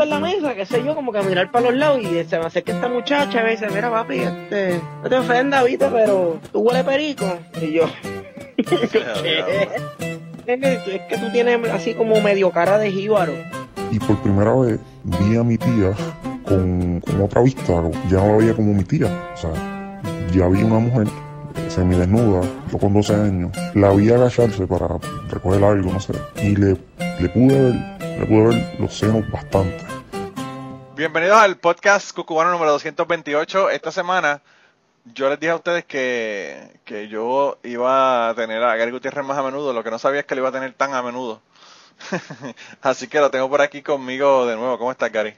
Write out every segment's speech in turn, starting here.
en la mesa, qué sé yo, como que a mirar para los lados y se me acerca esta muchacha y me dice, mira papi, este, no te ofendas, viste, pero tú huele perico. Y yo, ¿qué? Es que tú tienes así como medio cara de jíbaro. Y por primera vez vi a mi tía con, con otra vista, ya no la veía como mi tía. O sea, ya vi una mujer semidesnuda, yo con 12 años, la vi agacharse para recoger algo, no sé, y le, le pude ver, le pude ver los senos bastante. Bienvenidos al podcast Cucubano número 228. Esta semana yo les dije a ustedes que, que yo iba a tener a Gary Gutiérrez más a menudo, lo que no sabía es que lo iba a tener tan a menudo. Así que lo tengo por aquí conmigo de nuevo. ¿Cómo estás, Gary?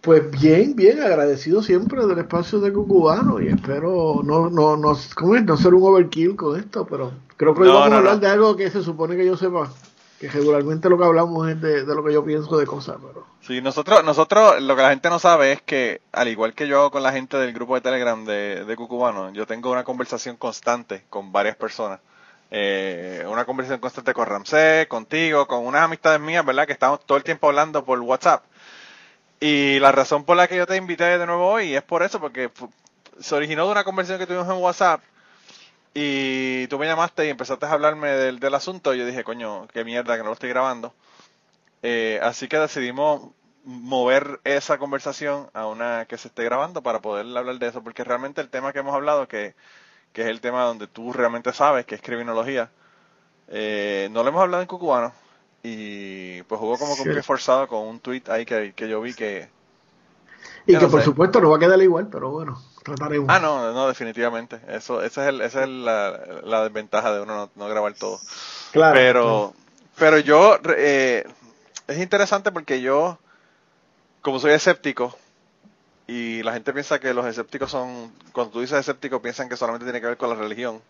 Pues bien, bien, agradecido siempre del espacio de Cucubano y espero no, no, no, ¿cómo es? no ser un overkill con esto, pero creo que hoy No, vamos no, a hablar no. de algo que se supone que yo sepa, que regularmente lo que hablamos es de, de lo que yo pienso de cosas, pero Sí, nosotros, nosotros, lo que la gente no sabe es que, al igual que yo hago con la gente del grupo de Telegram de, de Cucubano, yo tengo una conversación constante con varias personas. Eh, una conversación constante con Ramsés, contigo, con unas amistades mías, ¿verdad? Que estamos todo el tiempo hablando por WhatsApp. Y la razón por la que yo te invité de nuevo hoy es por eso, porque se originó de una conversación que tuvimos en WhatsApp y tú me llamaste y empezaste a hablarme del, del asunto y yo dije, coño, qué mierda que no lo estoy grabando. Eh, así que decidimos mover esa conversación a una que se esté grabando para poder hablar de eso, porque realmente el tema que hemos hablado, que, que es el tema donde tú realmente sabes, que es criminología, eh, no lo hemos hablado en cucubano y pues jugó como con Sí. pie forzado con un tweet ahí que, que yo vi que... y que por sé. supuesto no va a quedar igual, pero bueno, Ah, no, no, definitivamente. Eso, esa es, el, esa es la, la desventaja de uno no, no grabar todo. claro, pero, pero yo, eh, es interesante porque yo, como soy escéptico, y la gente piensa que los escépticos son, cuando tú dices escéptico, piensan que solamente tiene que ver con la religión.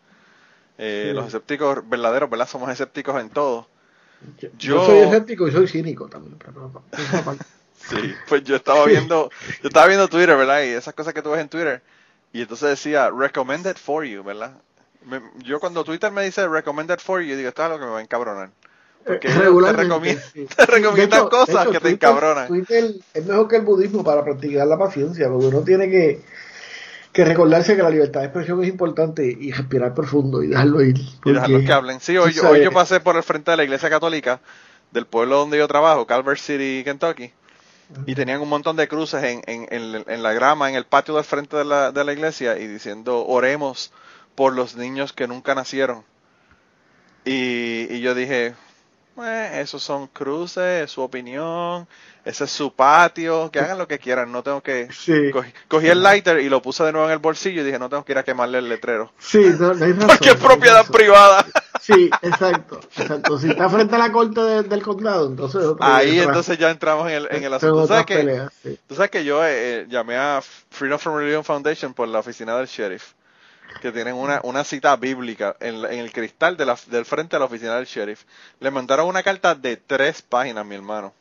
Eh, Sí. Los escépticos verdaderos, ¿verdad? Somos escépticos en todo. yo, soy escéptico y soy cínico también, pero. Sí, pues yo estaba viendo, yo estaba viendo Twitter, ¿verdad? Y esas cosas que tú ves en Twitter. Y entonces decía, recommended for you, ¿verdad? Me- yo cuando Twitter me dice recommended for you, digo, esto es algo que me va a encabronar. Porque Eh, te, recomiendan, sí. te recomiendan De hecho- cosas de hecho, que te encabronan. Twitter es mejor que el budismo para practicar la paciencia, porque uno tiene que, que recordarse que la libertad de expresión es importante y respirar profundo y dejarlo ir. Y dejarlos porque- que hablen. Sí, hoy, hoy yo pasé por el frente de la iglesia católica del pueblo donde yo trabajo, Calvert City, Kentucky, y tenían un montón de cruces en, en, en, en la grama, en el patio del frente de la, de la iglesia, y diciendo, oremos por los niños que nunca nacieron. Y, y yo dije, "Eh, esos son cruces, es su opinión, ese es su patio, que hagan lo que quieran, no tengo que... Sí, Cogí, cogí el lighter y lo puse de nuevo en el bolsillo y dije, no tengo que ir a quemarle el letrero. sí, no, no hay razón, Porque es propiedad privada. Sí, exacto, exacto. Si está frente a la corte de- del condado, entonces... Ahí entonces ya entramos en el, en el asunto. ¿Tú sabes, que, peleas, sí. tú sabes que yo eh, eh, llamé a Freedom from Religion Foundation por la oficina del sheriff, que tienen una, una cita bíblica en, en el cristal de la- del frente de la oficina del sheriff. Le mandaron una carta de tres páginas, mi hermano.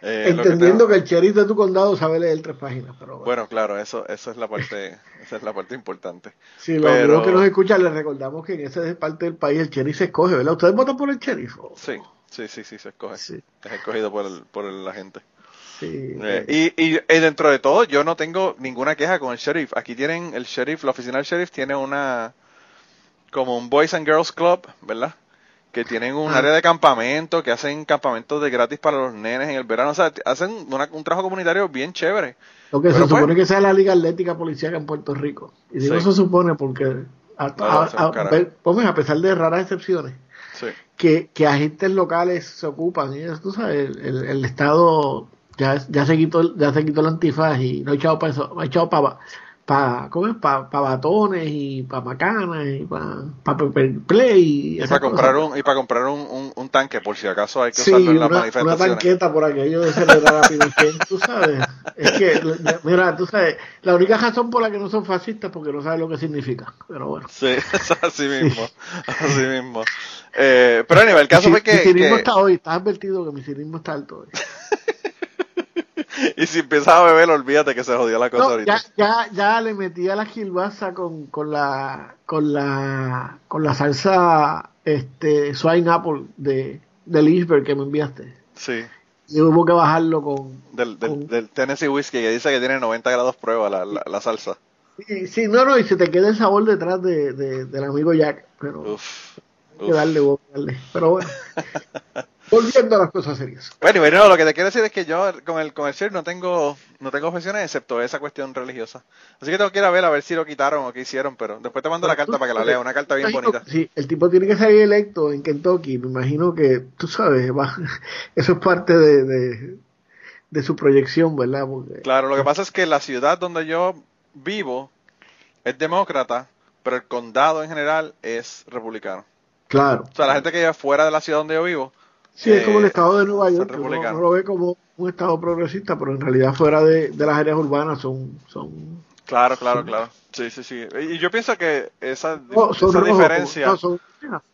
Eh, que Entendiendo tengo- que, el sheriff de tu condado sabe leer tres páginas, pero bueno. Bueno, claro, eso, eso es la parte, esa es la parte importante. Sí, los pero- amigos que nos escuchan les recordamos que en esa parte del país el sheriff se escoge, ¿verdad? ¿Ustedes votan por el sheriff? ¿O- Sí, sí, sí, sí, se escoge. Sí, Es escogido por, el, por el- la gente. sí. Eh, y, y, y dentro de todo, yo no tengo ninguna queja con el sheriff. Aquí tienen el sheriff, la oficina del sheriff tiene una, como un Boys and Girls Club, ¿verdad? Que tienen un Ah. área de campamento, que hacen campamentos de gratis para los nenes en el verano. O sea, hacen una- un trabajo comunitario bien chévere. Lo que pero se supone pues- que sea la Liga Atlética Policial en Puerto Rico. Y digo Sí. se supone porque, a, No, a- pesar de raras excepciones, Sí. que, que agentes locales se ocupan. Y eso, tú sabes, el, el- el Estado ya, ya se quitó ya se quitó el antifaz y no ha echado para eso, ha echado para pa, ¿cómo es? Pa, pa batones y para macanas y para pa play y, para comprar un, y para comprar un, un, un tanque, por si acaso hay que Sí, usarlo en las una, una manifestaciones. tanqueta por aquello de celebrar a Pinochet, tú sabes. Es que, mira, tú sabes, la única razón por la que no son fascistas es porque no saben lo que significa. Pero bueno. Sí, es así mismo, así mismo. Eh, pero anyway, el caso mi, fue que, mi cinismo que- está hoy, estás advertido que mi cinismo está alto hoy. y si empiezas a beber, olvídate que se jodió la cosa No, ahorita. ya, ya, ya le metí a la gilbaza con, con la con la con la salsa este swine apple de, del iceberg que me enviaste. Sí. y hubo que bajarlo con... Del, del, con- del Tennessee Whiskey que dice que tiene 90 grados prueba la, la, la salsa. Sí, sí, no, no, y se te queda el sabor detrás de, de- del amigo Jack, pero Uf. hay que uf. darle, darle. Pero bueno, volviendo a las cosas serias. Bueno, bueno, lo que te quiero decir es que yo con el, con el share no tengo, no tengo objeciones excepto esa cuestión religiosa. Así que tengo que ir a ver a ver si lo quitaron o qué hicieron, pero después te mando la carta para que la lea, una carta bien bonita. Sí, el tipo tiene que salir electo en Kentucky. Me imagino que, tú sabes, va- eso es parte de, de, de su proyección, ¿verdad? Porque- Claro, lo que pasa es que la ciudad donde yo vivo es demócrata, pero el condado en general es republicano. claro. O sea, la gente que vive fuera de la ciudad donde yo vivo, Sí, es como el eh, estado de Nueva York. uno lo ve como un estado progresista, pero en realidad fuera de, de las áreas urbanas son... son claro, claro, claro. Sí, sí, sí. Y yo pienso que esa, no, son esa rojos, diferencia... No, son,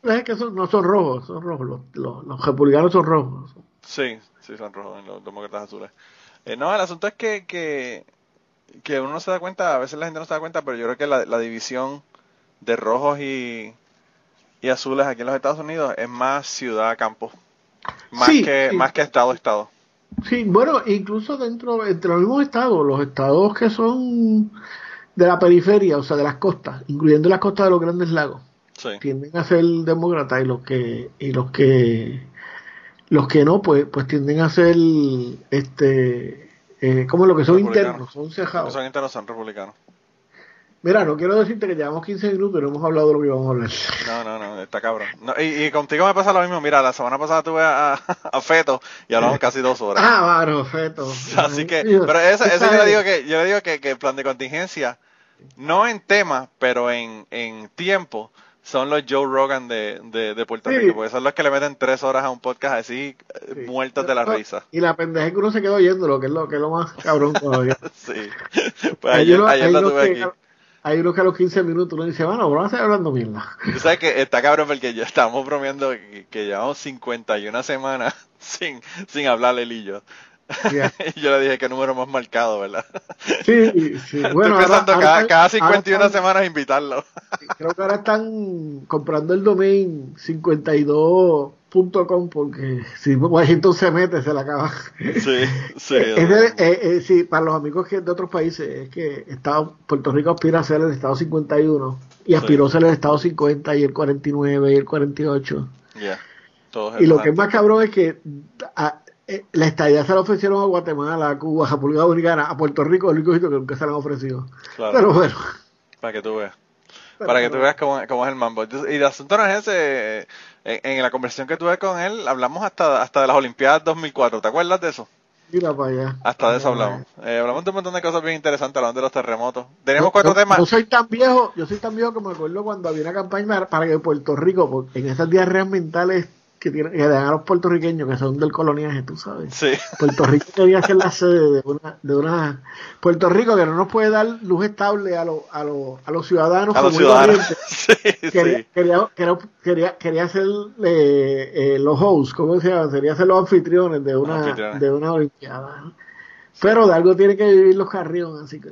es que son- no son rojos, son rojos. Los, los, los republicanos son rojos. Sí, sí, son rojos los demócratas azules. Eh, no, el asunto es que, que, que uno no se da cuenta, a veces la gente no se da cuenta, pero yo creo que la, la división de rojos y, y azules aquí en los Estados Unidos es más ciudad-campo. Más, Sí, que, sí. más que estado-estado. Sí, bueno, incluso dentro, entre los mismos estados, los estados que son de la periferia, o sea, de las costas, incluyendo las costas de los grandes lagos, Sí, tienden a ser demócratas y los que, y los que, los que no, pues, pues tienden a ser, este, eh, como lo que son internos, son Los cejados. que son internos son republicanos. Mira, no quiero decirte que llevamos 15 minutos y no hemos hablado de lo que íbamos a hablar. No, no, no, está cabrón. No, y, y contigo me pasa lo mismo. Mira, la semana pasada tuve a, a Feto y hablamos casi dos horas. Ah, varo, feto. Así que, pero eso, eso yo le digo que, yo le digo que, que el plan de contingencia, no en tema, pero en, en tiempo, son los Joe Rogan de, de, de Puerto Sí. Rico, porque son los que le meten tres horas a un podcast así, eh, Sí. muertos de la risa. Y la pendeja que uno se quedó oyendo, lo que es lo, que es lo más cabrón todavía. Sí. Pues ayer, ayer unos tuve que- aquí. Hay unos que a los 15 minutos uno dice, bueno, vamos a seguir hablando mierda. Tú sabes que está cabrón porque ya estamos bromeando que, que llevamos 51 semanas sin, sin hablar y yo. Ya. y yo le dije que número más marcado, ¿verdad? Sí, sí. Bueno, Estoy pensando ahora- cada, ahora- cada ahora 51 están- semanas invitarlo. Creo que ahora están comprando el domain 52.com porque si Washington se mete, se la acaba. Sí, sí. Es de- eh, eh, sí, para los amigos que de otros países, es que Estado, Puerto Rico aspira a ser el Estado 51 y aspiró a ser el Estado 50 y el 49 y el 48. Ya. Todos Y lo que es más cabrón es que a- eh, la estadía se la ofrecieron a Guatemala, a Cuba, a República Dominicana, a Puerto Rico, el único sitio que nunca se la han ofrecido. Claro. Pero bueno. Para que tú veas. pero Para que tú veas cómo, cómo es el mambo. Entonces, Y el asunto no es ese. eh, En, en la conversación que tuve con él, hablamos hasta, hasta de las Olimpiadas 2004. ¿Te acuerdas de eso? Mira para allá. Hasta de eso hablamos. Eh, hablamos de un montón de cosas bien interesantes, hablando de los terremotos. Teníamos Yo- cuatro yo- temas. Yo soy tan viejo, yo soy tan viejo que me acuerdo cuando había una campaña para que Puerto Rico, en esas diarreas mentales que tienen que a los puertorriqueños que son del coloniaje, tú sabes. Sí. Puerto Rico quería ser la sede de una, de una Puerto Rico que no nos puede dar luz estable a, los a, los a los ciudadanos A los ciudadanos. Sí, Quería, sí. quería, quería, quería, ser eh, eh, los hosts, ¿cómo se llama? Sería ser los anfitriones de una, Anfitriones. de una olimpiada. ¿no? Pero de algo tiene que vivir los carriones, así que.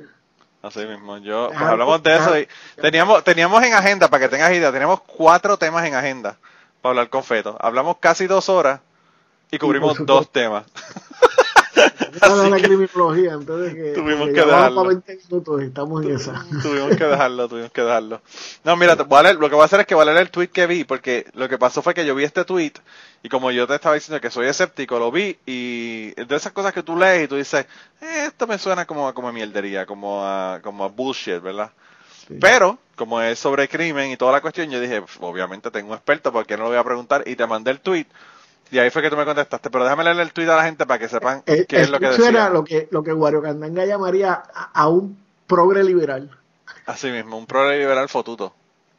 Así mismo. Yo, pues Ah, hablamos de eso. ah. Y teníamos, teníamos en agenda, para que tengas idea, teníamos cuatro temas en agenda para hablar con Feto. Hablamos casi dos horas y cubrimos dos temas. Para la que- criminología, entonces que, Tuvimos que dejarlo. para 20 minutos y estamos en esa. tuvimos que dejarlo, tuvimos que dejarlo. No, mira, te voy a leer- lo que voy a hacer es que voy a leer el tweet que vi, porque lo que pasó fue que yo vi este tweet y como yo te estaba diciendo que soy escéptico, lo vi y de esas cosas que tú lees y tú dices, eh, esto me suena como, a- como a mierdería, como a, como a bullshit, ¿verdad? Sí. Pero, como es sobre crimen y toda la cuestión, yo dije, "Pf, obviamente tengo un experto, porque no lo voy a preguntar? Y te mandé el tweet. Y ahí fue que tú me contestaste, pero déjame leer el tweet a la gente para que sepan Eh, qué es lo que eso era decía. lo que, lo que Wario Candanga llamaría a, a un progre liberal. Así mismo, un pro liberal fotuto.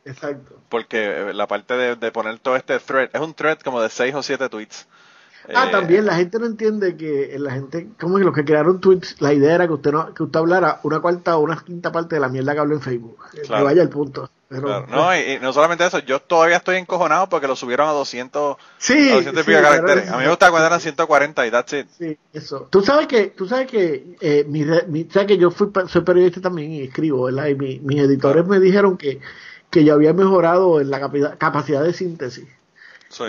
Exacto. Porque eh, la parte de, de poner todo este thread, es un thread como de seis o siete tweets. Ah, Eh, también la gente no entiende que la gente, como que los que crearon tweets, la idea era que usted no, que usted hablara una cuarta o una quinta parte de la mierda que habló en Facebook. Que Claro. vaya al punto. Pero, claro. No, y, y no solamente eso, yo todavía estoy encojonado porque lo subieron a 200, sí, a 200 y pico caracteres. es- A mí me gustaba cuando eran 140 y that's it. Sí, eso. Tú sabes que, tú sabes que, eh, mi, mi- sabes que yo fui, soy periodista también y escribo, ¿verdad? Y mi- mis editores me dijeron que, que yo había mejorado en la capacidad de síntesis.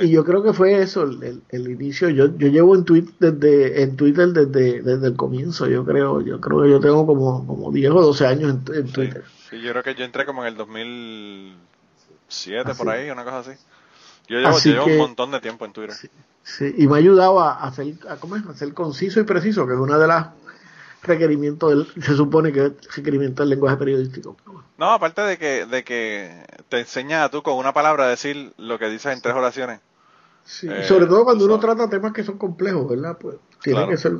Y yo creo que fue eso el, el, inicio. Yo, yo llevo en, tweet desde, en Twitter desde, desde el comienzo. Yo creo yo creo que yo tengo como, como 10 o 12 años en, Twitter. Sí, yo creo que yo entré como en el 2007 por ahí, una cosa así. Yo llevo, llevo un montón de tiempo en Twitter. Sí, y me ha ayudado a, hacer, a, ¿cómo es? a ser conciso y preciso, que es una de las requerimientos del, se supone que es requerimiento del lenguaje periodístico. No, aparte de que, de que te enseña a tú con una palabra a decir lo que dices en tres oraciones. Sí, eh, sobre todo cuando uno trata temas que son complejos, ¿verdad? Pues tiene que ser.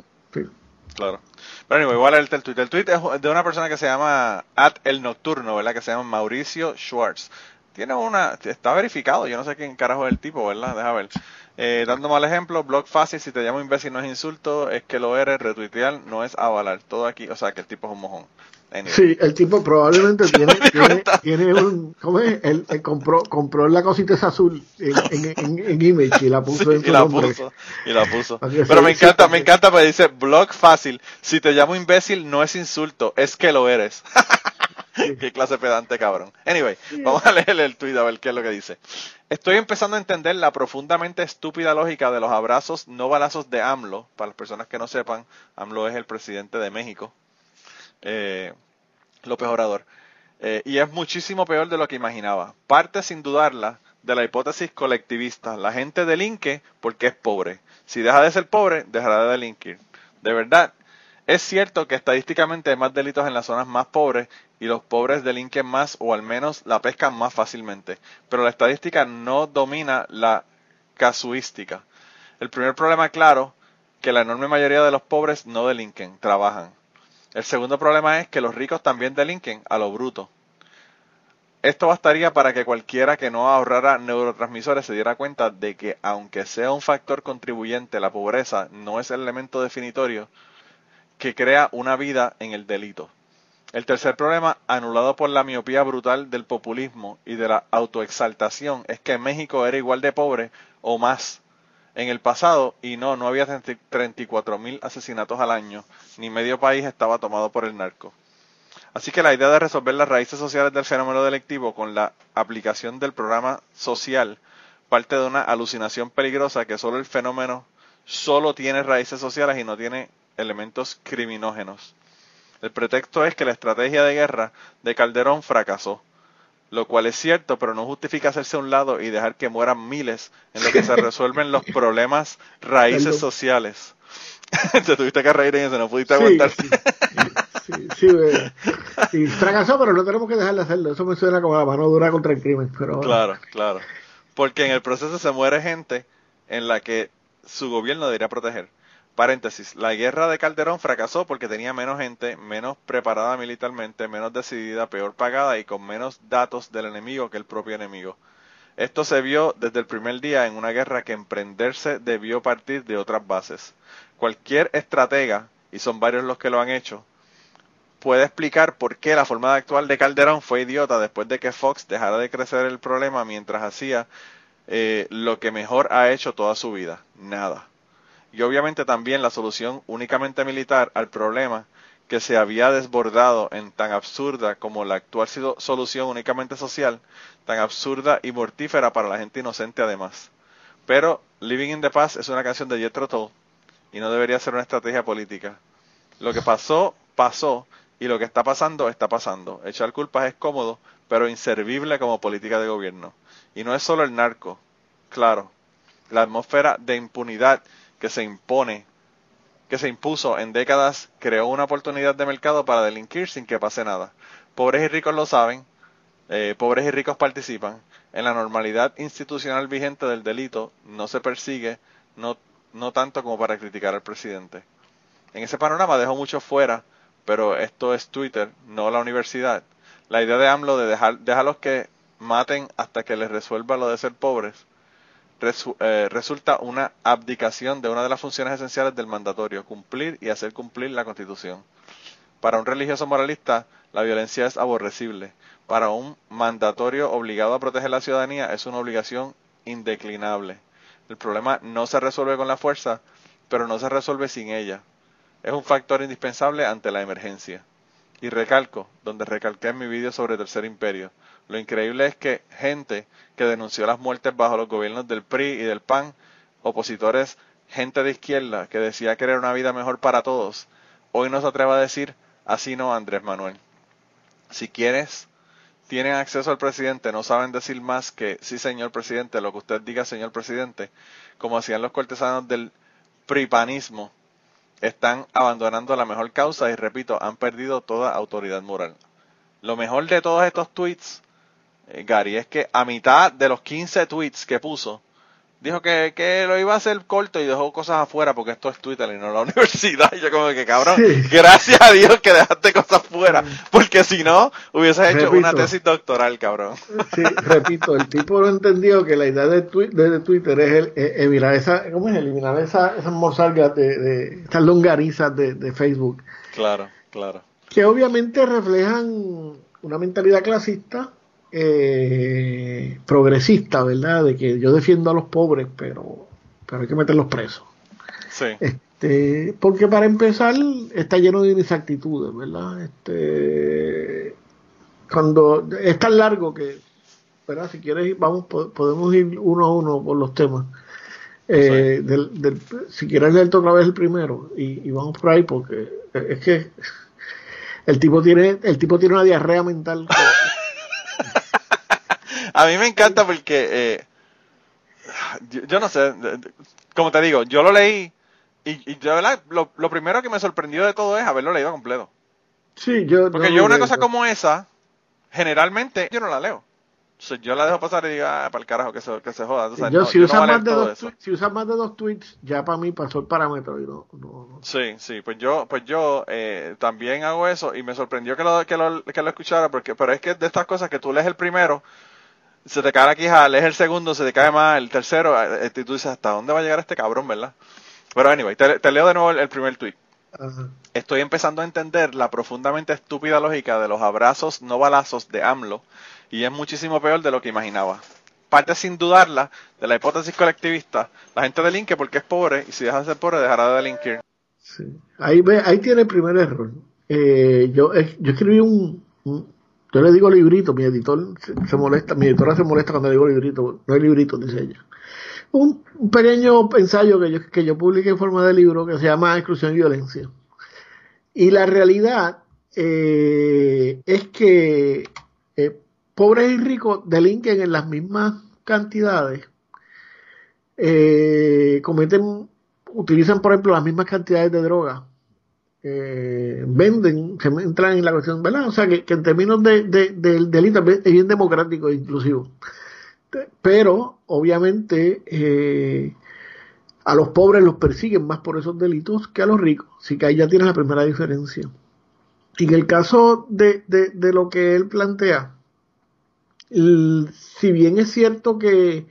Claro. Pero igual el, el tweet. El tweet es de una persona que se llama At el Nocturno, ¿verdad? Que se llama Mauricio Schwartz. Tiene una. Está verificado, yo no sé quién carajo es el tipo, ¿verdad? Deja ver. Eh, dando mal ejemplo, blog fácil, si te llamo imbécil no es insulto, es que lo eres, retuitear no es avalar. Todo aquí, o sea, que el tipo es un mojón. Sí, el tipo probablemente tiene, tiene, un. ¿Cómo es? Él, compró, compró la cosita esa azul en, en, Image y la puso en y la puso, y la puso. Pero me encanta, me encanta porque dice: blog fácil. Si te llamo imbécil, no es insulto, es que lo eres. qué clase pedante, cabrón. Anyway, vamos a leer el tweet a ver qué es lo que dice. Estoy empezando a entender la profundamente estúpida lógica de los abrazos no balazos de AMLO. Para las personas que no sepan, AMLO es el presidente de México. Eh, López Obrador. Eh, y es muchísimo peor de lo que imaginaba. Parte sin dudarla de la hipótesis colectivista. La gente delinque porque es pobre. Si deja de ser pobre, dejará de delinquir. De verdad, es cierto que estadísticamente hay más delitos en las zonas más pobres y los pobres delinquen más o al menos la pescan más fácilmente. Pero la estadística no domina la casuística. El primer problema claro, que la enorme mayoría de los pobres no delinquen, trabajan. El segundo problema es que los ricos también delinquen a lo bruto. Esto bastaría para que cualquiera que no ahorrara neurotransmisores se diera cuenta de que aunque sea un factor contribuyente, la pobreza no es el elemento definitorio que crea una vida en el delito. El tercer problema, anulado por la miopía brutal del populismo y de la autoexaltación, es que México era igual de pobre o más en el pasado y no, no había 34 mil asesinatos al año, ni medio país estaba tomado por el narco. Así que la idea de resolver las raíces sociales del fenómeno delictivo con la aplicación del programa social parte de una alucinación peligrosa que solo el fenómeno solo tiene raíces sociales y no tiene elementos criminógenos. El pretexto es que la estrategia de guerra de Calderón fracasó lo cual es cierto, pero no justifica hacerse a un lado y dejar que mueran miles en lo que se resuelven los problemas raíces sociales. Te tuviste que reír en eso, no pudiste aguantar. Sí, sí, sí, fracasó, pero no tenemos que dejar de hacerlo. Eso me suena como la mano dura contra el crimen. Pero... Claro, claro. Porque en el proceso se muere gente en la que su gobierno debería proteger. Paréntesis, la guerra de Calderón fracasó porque tenía menos gente, menos preparada militarmente, menos decidida, peor pagada y con menos datos del enemigo que el propio enemigo. Esto se vio desde el primer día en una guerra que emprenderse debió partir de otras bases. Cualquier estratega, y son varios los que lo han hecho, puede explicar por qué la forma actual de Calderón fue idiota después de que Fox dejara de crecer el problema mientras hacía eh, lo que mejor ha hecho toda su vida, nada y obviamente también la solución únicamente militar al problema que se había desbordado en tan absurda como la actual solución únicamente social, tan absurda y mortífera para la gente inocente además. Pero Living in the Past es una canción de Jethro Tull y no debería ser una estrategia política. Lo que pasó, pasó y lo que está pasando, está pasando. Echar culpas es cómodo, pero inservible como política de gobierno. Y no es solo el narco, claro. La atmósfera de impunidad que se impone, que se impuso en décadas, creó una oportunidad de mercado para delinquir sin que pase nada. Pobres y ricos lo saben, eh, pobres y ricos participan. En la normalidad institucional vigente del delito no se persigue, no, no tanto como para criticar al presidente. En ese panorama dejó mucho fuera, pero esto es Twitter, no la universidad. La idea de AMLO de dejar, dejarlos que maten hasta que les resuelva lo de ser pobres eh, resulta una abdicación de una de las funciones esenciales del mandatorio, cumplir y hacer cumplir la Constitución. Para un religioso moralista, la violencia es aborrecible. Para un mandatorio obligado a proteger la ciudadanía, es una obligación indeclinable. El problema no se resuelve con la fuerza, pero no se resuelve sin ella. Es un factor indispensable ante la emergencia. Y recalco, donde recalqué en mi vídeo sobre Tercer Imperio. Lo increíble es que gente que denunció las muertes bajo los gobiernos del PRI y del PAN, opositores, gente de izquierda que decía querer una vida mejor para todos, hoy no se atreve a decir, así no, Andrés Manuel. Si quieres, tienen acceso al presidente, no saben decir más que sí, señor presidente, lo que usted diga, señor presidente, como hacían los cortesanos del pripanismo, están abandonando la mejor causa y repito, han perdido toda autoridad moral. Lo mejor de todos estos tweets, Gary, es que a mitad de los 15 tweets que puso, dijo que, que, lo iba a hacer corto y dejó cosas afuera porque esto es Twitter y no la universidad. Y yo como que cabrón, gracias a Dios que dejaste cosas fuera, porque si no, hubieses hecho una tesis doctoral, cabrón. Sí, repito, el tipo no entendió que la idea de, de, Twitter es el, eliminar esa, ¿cómo es? Eliminar esa, esas morzalgas de, de, esas longarizas de, de Facebook. Claro, claro. Que obviamente reflejan una mentalidad clasista eh, progresista, ¿verdad? De que yo defiendo a los pobres, pero, pero hay que meterlos presos. Sí. Este, porque para empezar está lleno de inexactitudes, ¿verdad? Este, cuando es tan largo que, ¿verdad? Si quieres, vamos, podemos ir uno a uno por los temas. Eh, del, si quieres leer otra vez el primero y, y, vamos por ahí porque es que el tipo tiene el tipo tiene una diarrea mental a mí me encanta porque, eh, yo, no sé, como te digo, yo lo leí y, y verdad, lo, primero que me sorprendió de todo es haberlo leído completo. Sí, yo. Porque yo una cosa como esa, generalmente yo no la leo. yo la dejo pasar y digo, ah, para el carajo, que se, que se joda. yo, si, usas más de dos si usas más de dos tweets, ya para mí pasó el parámetro. Y no, Sí, sí, pues yo, pues yo eh, también hago eso y me sorprendió que lo, que lo, que lo escuchara, porque, pero es que de estas cosas que tú lees el primero se te cae la quija, lees el segundo, se te cae más, el tercero, eh, y tú dices, ¿hasta dónde va a llegar este cabrón, verdad? Pero anyway, te, leo de nuevo el, primer tweet. Estoy empezando a entender la profundamente estúpida lógica de los abrazos no balazos de AMLO y es muchísimo peor de lo que imaginaba. Parte sin dudarla de la hipótesis colectivista. La gente delinque porque es pobre y si deja de ser pobre dejará de delinquir. Sí. Ahí, ve, ahí tiene el primer error. Eh, yo, yo escribí un, yo le digo librito, mi editor se, molesta, mi editora se molesta cuando le digo librito, no hay librito, dice ella. Un, pequeño ensayo que yo, que yo publiqué en forma de libro que se llama Exclusión y Violencia. Y la realidad eh, es que eh, pobres y ricos delinquen en las mismas cantidades, eh, cometen, utilizan por ejemplo las mismas cantidades de droga eh, venden, se entran en la cuestión, ¿verdad? O sea, que, en términos de, delito es bien democrático e inclusivo. Pero, obviamente, eh, a los pobres los persiguen más por esos delitos que a los ricos. Así que ahí ya tienes la primera diferencia. Y en el caso de, de lo que él plantea, si bien es cierto que,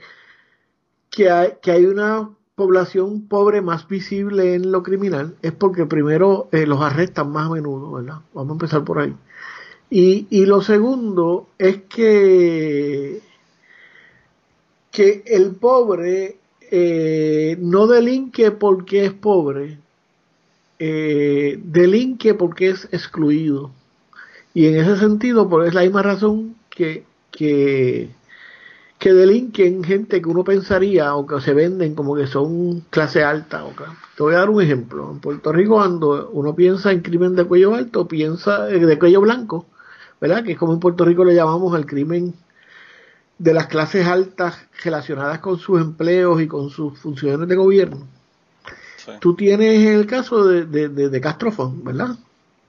que hay una población pobre más visible en lo criminal es porque primero eh, los arrestan más a menudo, ¿verdad? Vamos a empezar por ahí. Y, y lo segundo es que, que el pobre eh, no delinque porque es pobre, eh, delinque porque es excluido. Y en ese sentido, por es la misma razón que, que que delinquen gente que uno pensaría o que se venden como que son clase alta. O Te voy a dar un ejemplo. En Puerto Rico, cuando uno piensa en crimen de cuello alto, piensa eh, de cuello blanco, ¿verdad? Que es como en Puerto Rico le llamamos al crimen de las clases altas relacionadas con sus empleos y con sus funciones de gobierno. Tú tienes el caso de, de, de, Castrofón, ¿verdad?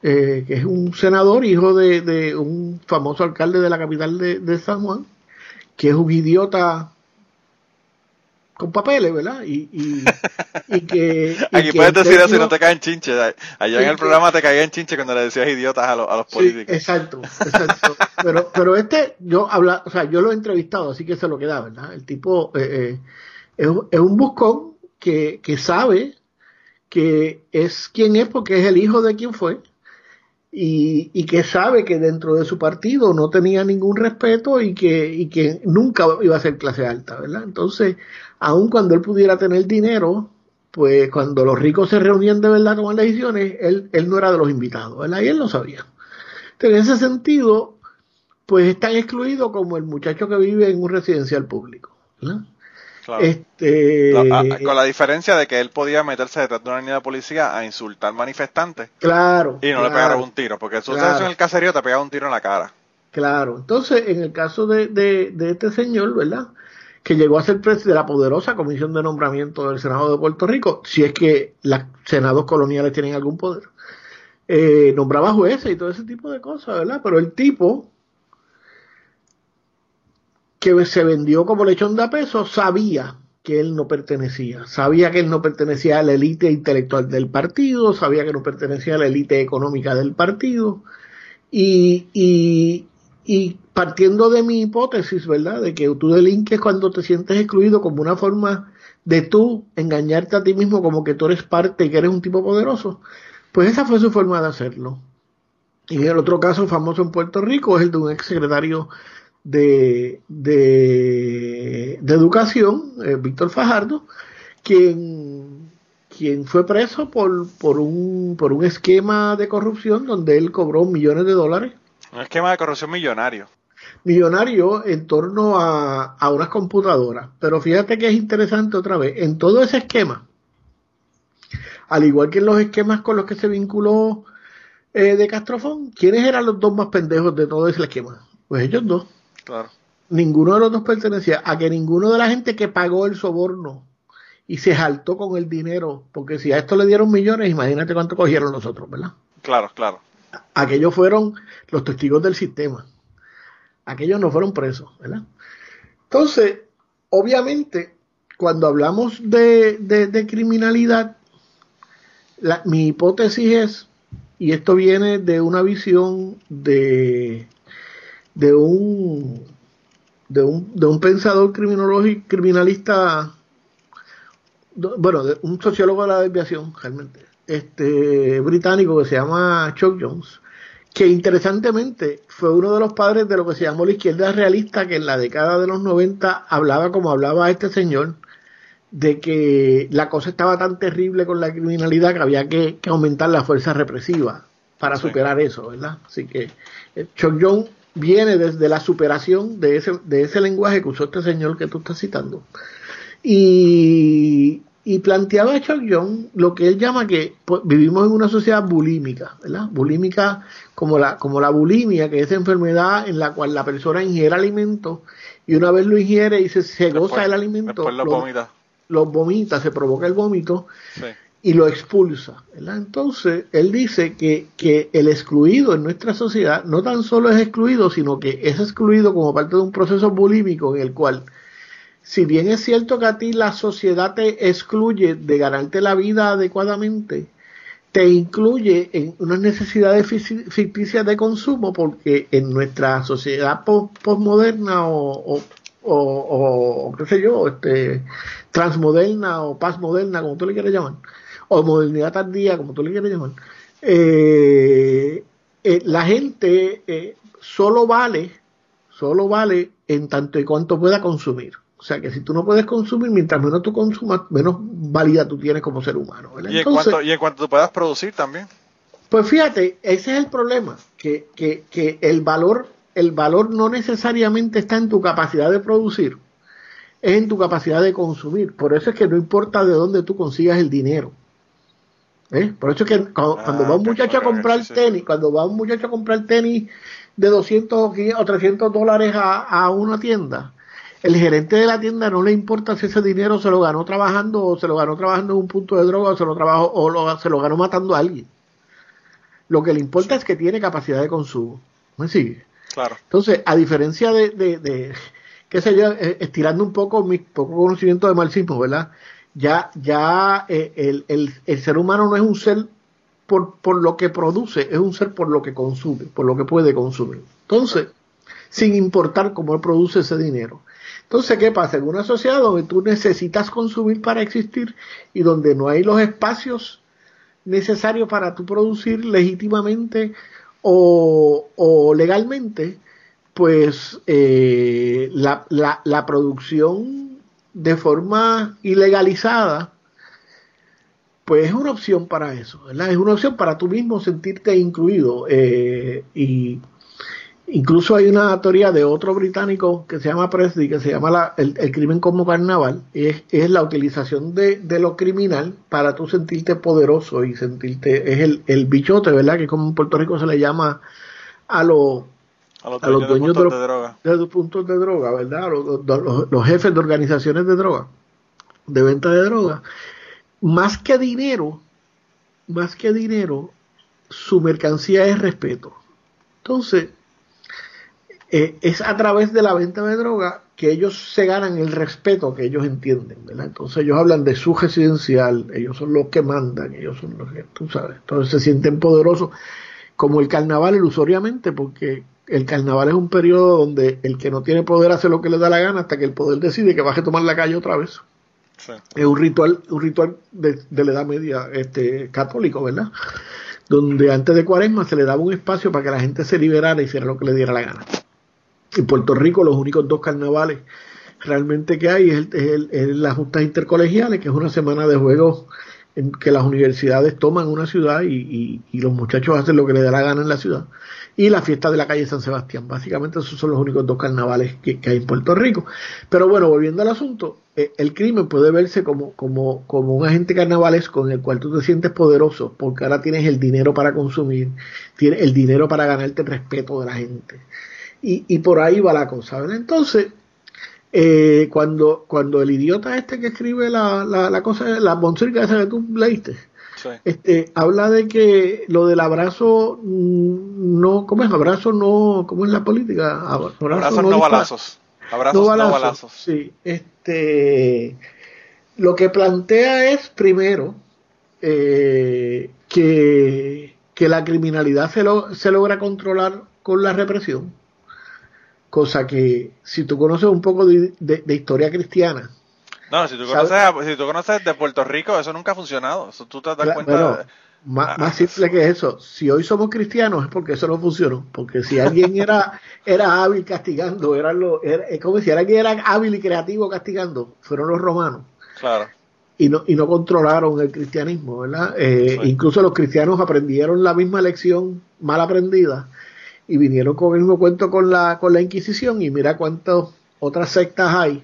Eh, que es un senador, hijo de, de un famoso alcalde de la capital de San Juan, que es un idiota con papeles, ¿verdad? Y, y, que... Aquí puedes decir eso y no te caen chinches. Allá en el programa te caían chinches cuando le decías idiotas a, los, a los políticos. exacto, exacto. pero, pero este, yo habla, o sea, yo lo he entrevistado, así que se lo queda, ¿verdad? El tipo eh, eh, es, es, un buscón que, que sabe que es quien es porque es el hijo de quien fue y, que sabe que dentro de su partido no tenía ningún respeto y que, y que nunca iba a ser clase alta, ¿verdad? Entonces, aun cuando él pudiera tener dinero, pues cuando los ricos se reunían de verdad a tomar decisiones, él, él no era de los invitados, ¿verdad? Y él lo sabía. en ese sentido, pues están excluidos como el muchacho que vive en un residencial público. Este... con la diferencia de que él podía meterse detrás de una línea de policía a insultar manifestantes. Claro. Y no le pegara un tiro, porque eso en el caserío te pegaba un tiro en la cara. Claro. Entonces, en el caso de, de, este señor, ¿verdad? Que llegó a ser presidente de la poderosa Comisión de Nombramiento del Senado de Puerto Rico, si es que los senados coloniales tienen algún poder, eh, nombraba jueces y todo ese tipo de cosas, ¿verdad? Pero el tipo que se vendió como lechón de peso sabía que él no pertenecía, sabía que él no pertenecía a la élite intelectual del partido, sabía que no pertenecía a la élite económica del partido y, y, y partiendo de mi hipótesis, ¿verdad? De que tú delinques cuando te sientes excluido como una forma de tú engañarte a ti mismo como que tú eres parte y que eres un tipo poderoso, pues esa fue su forma de hacerlo. Y el otro caso famoso en Puerto Rico es el de un ex secretario de, de, Educación, eh, Víctor Fajardo, quien, quien fue preso por, por, un, por un esquema de corrupción donde él cobró millones de dólares. Un esquema de corrupción millonario. Millonario en torno a, a unas computadoras. Pero fíjate que es interesante otra vez, en todo ese esquema, al igual que en los esquemas con los que se vinculó eh, de Castrofón, ¿quiénes eran los dos más pendejos de todo ese esquema? Pues ellos dos. Claro. Ninguno de los dos pertenecía a que ninguno de la gente que pagó el soborno y se jaltó con el dinero, porque si a esto le dieron millones, imagínate cuánto cogieron los otros, ¿verdad? Claro, claro. Aquellos fueron los testigos del sistema. Aquellos no fueron presos, ¿verdad? Entonces, obviamente, cuando hablamos de, criminalidad, mi hipótesis es, y esto viene de una visión de de un de un, de un pensador criminológico, criminalista, bueno, de un sociólogo de la desviación, realmente, este británico que se llama Chuck Jones, que interesantemente fue uno de los padres de lo que se llamó la izquierda realista, que en la década de los 90 hablaba como hablaba este señor, de que la cosa estaba tan terrible con la criminalidad que había que, aumentar la fuerza represiva para superar eso, ¿verdad? Así que eh, Chuck Jones viene desde la superación de ese, de ese lenguaje que usó este señor que tú estás citando. Y, y planteaba Chuck Young lo que él llama que pues, vivimos en una sociedad bulímica, ¿verdad? Bulímica como la, como la bulimia, que es esa enfermedad en la cual la persona ingiere alimento y una vez lo ingiere y se, se goza del alimento, lo, vomita. Lo vomita, se provoca el vómito. Sí y lo expulsa. Entonces, él dice que, que, el excluido en nuestra sociedad no tan solo es excluido, sino que es excluido como parte de un proceso bulímico en el cual, si bien es cierto que a ti la sociedad te excluye de ganarte la vida adecuadamente, te incluye en unas necesidades ficticias de consumo porque en nuestra sociedad postmoderna o, o, o, qué sé yo, este, transmoderna o pasmoderna, como tú le quieras llamar, o modernidad tardía, como tú le quieras llamar, eh, eh, la gente eh, solo vale, solo vale en tanto y cuanto pueda consumir. O sea que si tú no puedes consumir, mientras menos tú consumas, menos válida tú tienes como ser humano. Y, en cuanto, y en cuanto tú puedas producir también. Pues fíjate, ese es el problema, que, que, que el valor, el valor no necesariamente está en tu capacidad de producir, es en tu capacidad de consumir. Por eso es que no importa de dónde tú consigas el dinero. ¿Eh? Por eso es que cuando, ah, va un muchacho a comprar tenis, cuando va un muchacho a comprar tenis de 200 o 300 dólares a, una tienda, el gerente de la tienda no le importa si ese dinero se lo ganó trabajando o se lo ganó trabajando en un punto de droga o se lo, trabajó, o se lo ganó matando a alguien. Lo que le importa es que tiene capacidad de consumo. ¿Me sigue? Claro. Entonces, a diferencia de, de, de qué sé yo, eh, estirando un poco mi poco conocimiento de marxismo, ¿verdad? Ya, ya eh, el, el, el, ser humano no es un ser por, por lo que produce, es un ser por lo que consume, por lo que puede consumir. Entonces, sin importar cómo él produce ese dinero. Entonces, ¿qué pasa? En una sociedad donde tú necesitas consumir para existir y donde no hay los espacios necesarios para tú producir legítimamente o, o legalmente, pues eh, la, la, la, producción de forma ilegalizada pues es una opción para eso, ¿verdad? Es una opción para tú mismo sentirte incluido. Eh, y incluso hay una teoría de otro británico que se llama Presley, que se llama el, crimen como carnaval, es, es la utilización de, lo criminal para tú sentirte poderoso y sentirte, es el, el bichote, ¿verdad? Que como en Puerto Rico se le llama a, los a los dueños, de, los, puntos de droga, ¿verdad? Los, los, jefes de organizaciones de droga, de venta de droga más que dinero, más que dinero, su mercancía es respeto. Entonces, eh, es a través de la venta de droga que ellos se ganan el respeto que ellos entienden, ¿verdad? Entonces ellos hablan de su residencial, ellos son los que mandan, ellos son los que, tú sabes, entonces se sienten poderosos, como el carnaval ilusoriamente, porque el carnaval es un periodo donde el que no tiene poder hace lo que le da la gana hasta que el poder decide que baje a tomar la calle otra vez. Es un ritual, un ritual de, la Edad Media este, católico, ¿verdad? Donde antes de Cuaresma se le daba un espacio para que la gente se liberara y hiciera lo que le diera la gana. En Puerto Rico los únicos dos carnavales realmente que hay es, el, las justas intercolegiales, que es una semana de juegos en que las universidades toman una ciudad y, y, los muchachos hacen lo que les da la gana en la ciudad y la fiesta de la calle San Sebastián. Básicamente esos son los únicos dos carnavales que, hay en Puerto Rico. Pero bueno, volviendo al asunto, eh, el crimen puede verse como, como, como un agente carnavalesco con el cual tú te sientes poderoso, porque ahora tienes el dinero para consumir, tienes el dinero para ganarte el respeto de la gente. Y, y por ahí va la cosa. Entonces, eh, cuando, cuando el idiota este que escribe la, la, la cosa, la boncirca esa que tú leíste, este, habla de que lo del abrazo mm, no, ¿cómo es? Abrazo no, ¿cómo es la política? Abrazo, no, balazos. Abrazos no balazos. Sí, este, lo que plantea es primero eh, que, que la criminalidad se, lo, se logra controlar con la represión, cosa que si tú conoces un poco de historia cristiana, no, si tú, conoces, si tú conoces de Puerto Rico, eso nunca ha funcionado. Eso tú te das cuenta. más, ah, simple que eso. Si hoy somos cristianos es porque eso no funcionó. Porque si alguien era, era hábil castigando, era lo, es como si alguien era hábil y creativo castigando, fueron los romanos. Claro. Y no, y no controlaron el cristianismo, ¿verdad? Eh, incluso los cristianos aprendieron la misma lección mal aprendida y vinieron con el mismo cuento con la, con la Inquisición y mira cuántas otras sectas hay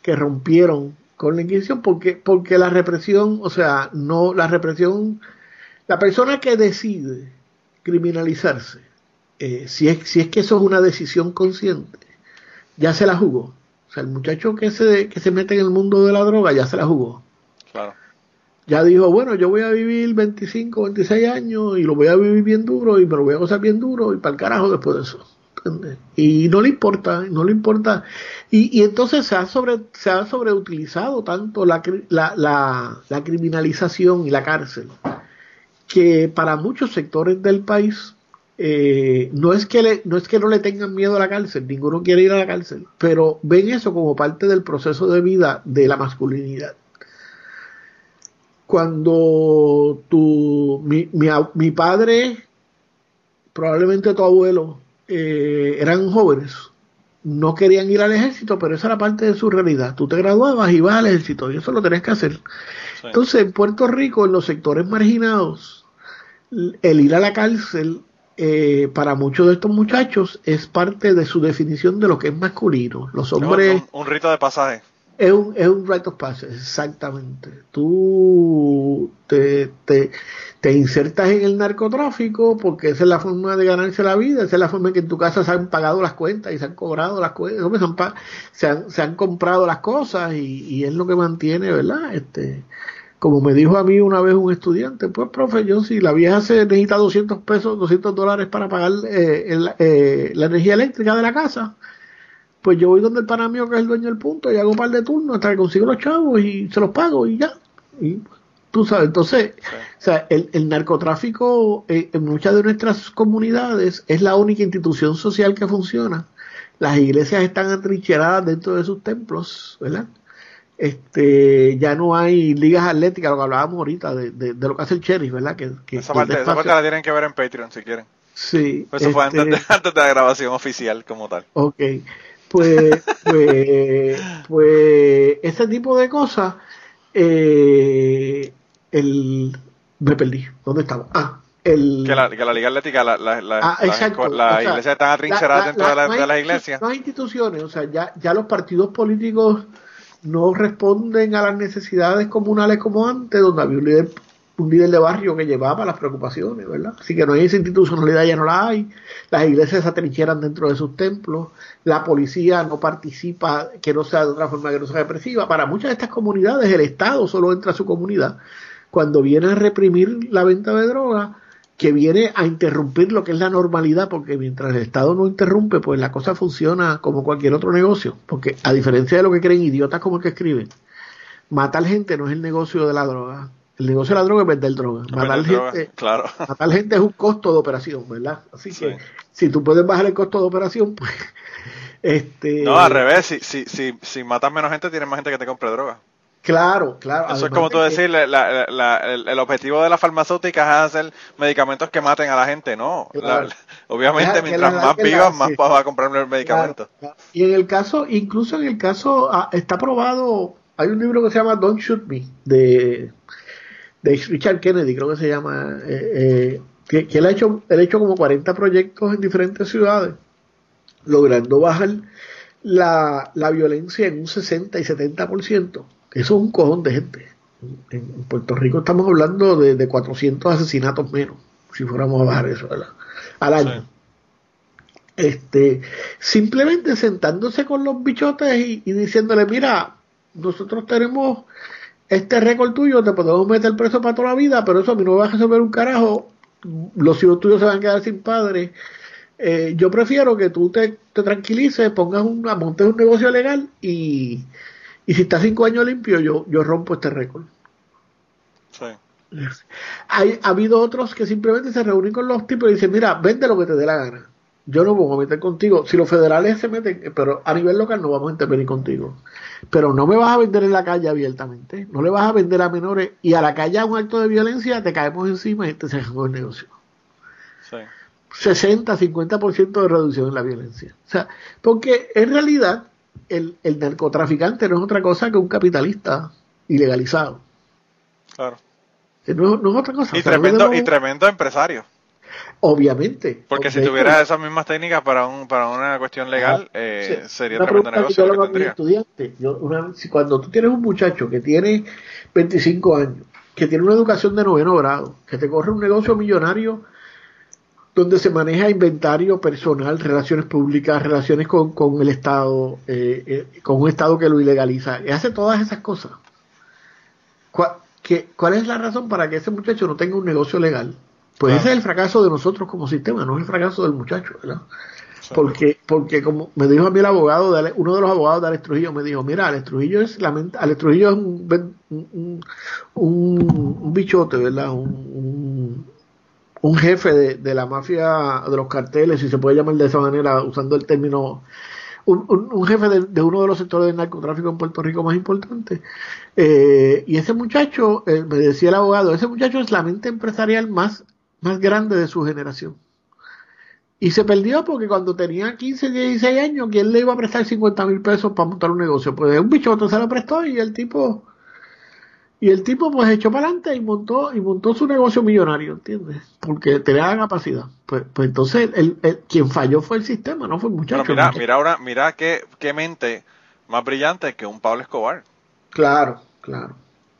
que rompieron con la Inquisición porque, porque la represión, o sea, no, la represión, la persona que decide criminalizarse, eh, si, es, si es que eso es una decisión consciente, ya se la jugó. O sea, el muchacho que se, que se mete en el mundo de la droga ya se la jugó. Claro. Ya dijo, bueno, yo voy a vivir 25, 26 años y lo voy a vivir bien duro y me lo voy a gozar bien duro y para el carajo después de eso. Y no le importa, no le importa. Y, y entonces se ha, sobre, se ha sobreutilizado tanto la, la, la, criminalización y la cárcel, que para muchos sectores del país eh, no, es que no es que no le tengan miedo a la cárcel, ninguno quiere ir a la cárcel, pero ven eso como parte del proceso de vida de la masculinidad. Cuando tu, mi, mi, mi padre, probablemente tu abuelo, eh, eran jóvenes, no querían ir al ejército, pero esa era parte de su realidad. Tú te graduabas y vas al ejército y eso lo tenés que hacer. Entonces, en Puerto Rico, en los sectores marginados, el ir a la cárcel eh, para muchos de estos muchachos es parte de su definición de lo que es masculino. Los hombres... un, rito de pasaje. Es un, es un rite of passage, exactamente. Tú te, te, te insertas en el narcotráfico porque esa es la forma de ganarse la vida, esa es la forma en que en tu casa se han pagado las cuentas y se han cobrado las cuentas, se han, se han, comprado las cosas y, es lo que mantiene, ¿verdad? Este, como me dijo a mí una vez un estudiante, pues profe, yo si la vieja se necesita 200 pesos, 200 dólares para pagar eh, eh, la energía eléctrica de la casa, pues yo voy donde el pana mío que es el dueño del punto y hago un par de turnos hasta que consigo los chavos y se los pago y ya. Tú sabes, entonces, o sea, el, el narcotráfico eh, en muchas de nuestras comunidades es la única institución social que funciona. Las iglesias están atrincheradas dentro de sus templos, ¿verdad? Este, ya no hay ligas atléticas, lo que hablábamos ahorita de, de, lo que hace el sheriff, ¿verdad? Que, esa, parte, esa parte la tienen que ver en Patreon si quieren. Sí. Eso fue antes de, este antes de la grabación oficial como tal. Ok. Pues, pues, pues, ese tipo de cosas, eh, el me perdí. ¿Dónde estamos? Ah, el... Que la, que la Liga Atlética, la, la, la, Ah, exacto. las sea, iglesias están atrincheradas dentro de, no de las iglesias. No hay instituciones, o sea, ya, ya los partidos políticos no responden a las necesidades comunales como antes, donde había un líder, un líder de barrio que llevaba las preocupaciones, ¿verdad? Así que no hay esa institucionalidad, ya no la hay. Las iglesias se atrincheran dentro de sus templos, la policía no participa, que no sea de otra forma que no sea represiva. Para muchas de estas comunidades, el Estado solo entra a su comunidad cuando viene a reprimir la venta de drogas que viene a interrumpir lo que es la normalidad, porque mientras el Estado no interrumpe, pues la cosa funciona como cualquier otro negocio. Porque a diferencia de lo que creen idiotas como el que escriben, matar gente no es el negocio de la droga. El negocio de la droga es vender droga. Matar Vender droga, gente, Claro. matar gente es un costo de operación, ¿verdad? Así Sí. que si tú puedes bajar el costo de operación, pues este No, al revés, si, si, si, si matas menos gente, tienes más gente que te compre droga. Claro, claro. Eso es como tú decir, la- la- la- el, el objetivo de las farmacéuticas es hacer medicamentos que maten a la gente, no. Claro. Obviamente, mientras más vivas, más sí. vas a comprar el medicamento. Claro, claro. Y en el caso, incluso en el caso, ah, está probado, hay un libro que se llama Don't Shoot Me, de, de Richard Kennedy, creo que se llama, eh, eh, que, que él, ha hecho, él ha hecho como 40 proyectos en diferentes ciudades, logrando bajar la, la violencia en un 60 y 70%. Eso es un cojón de gente. En, Puerto Rico estamos hablando de, de 400 asesinatos menos, si fuéramos a bajar eso ¿verdad? al año Sí. este, simplemente sentándose con los bichotes y, y diciéndole, mira, nosotros tenemos este récord tuyo, te podemos meter preso para toda la vida, pero eso a mí no me va a resolver un carajo, los hijos tuyos se van a quedar sin padre. Eh, yo prefiero que tú te, te tranquilices, pongas un, montes un negocio legal y, y si estás cinco años limpio, yo, yo rompo este récord. Sí. Hay, ha habido otros que simplemente se reúnen con los tipos y dicen, mira, vende lo que te dé la gana. Yo no me voy a meter contigo. Si los federales se meten, pero a nivel local no vamos a intervenir contigo. Pero no me vas a vender en la calle abiertamente. No le vas a vender a menores y a la calle a un acto de violencia te caemos encima y te cerramos el negocio. Sí. 60, 50% de reducción en la violencia. O sea, porque en realidad el, el narcotraficante no es otra cosa que un capitalista ilegalizado. Claro. No, no es otra cosa. Y O sea, tremendo, y tremendo empresario. Obviamente. Porque si tuviera esas mismas técnicas para un para una cuestión legal, eh, sí, sería una tremendo negocio que yo que. Yo, una- si cuando tú tienes un muchacho que tiene 25 años, que tiene una educación de noveno grado, que te corre un negocio millonario donde se maneja inventario personal, relaciones públicas, relaciones con, con el Estado, eh, eh, con un Estado que lo ilegaliza, y hace todas esas cosas. ¿Cuál, qué- ¿Cuál es la razón para que ese muchacho no tenga un negocio legal? Pues ese es el fracaso de nosotros como sistema, no es el fracaso del muchacho, ¿verdad? Sí. Porque, porque como me dijo a mí el abogado, de Ale- uno de los abogados de Alex Trujillo, me dijo, mira, Alex Trujillo es, lament- Alex Trujillo es un, ven- un, un- un bichote, ¿verdad? Un, un, jefe de, de la mafia, de los carteles, si se puede llamar de esa manera, usando el término, un, un- un jefe de, de uno de los sectores del narcotráfico en Puerto Rico más importantes. Eh, y ese muchacho, eh, me decía el abogado, ese muchacho es la mente empresarial más, más grande de su generación. Y se perdió porque cuando tenía 15, 16 años, ¿quién le iba a prestar 50 mil pesos para montar un negocio? Pues un bichoto se lo prestó y el tipo, y el tipo pues echó para adelante y montó, y montó su negocio millonario, ¿entiendes? Porque tenía la capacidad. Pues, pues entonces, el, el- quien falló fue el sistema, no fue el muchacho. Pero mira, mira ahora, mira qué, qué mente más brillante que un Pablo Escobar. Claro, claro.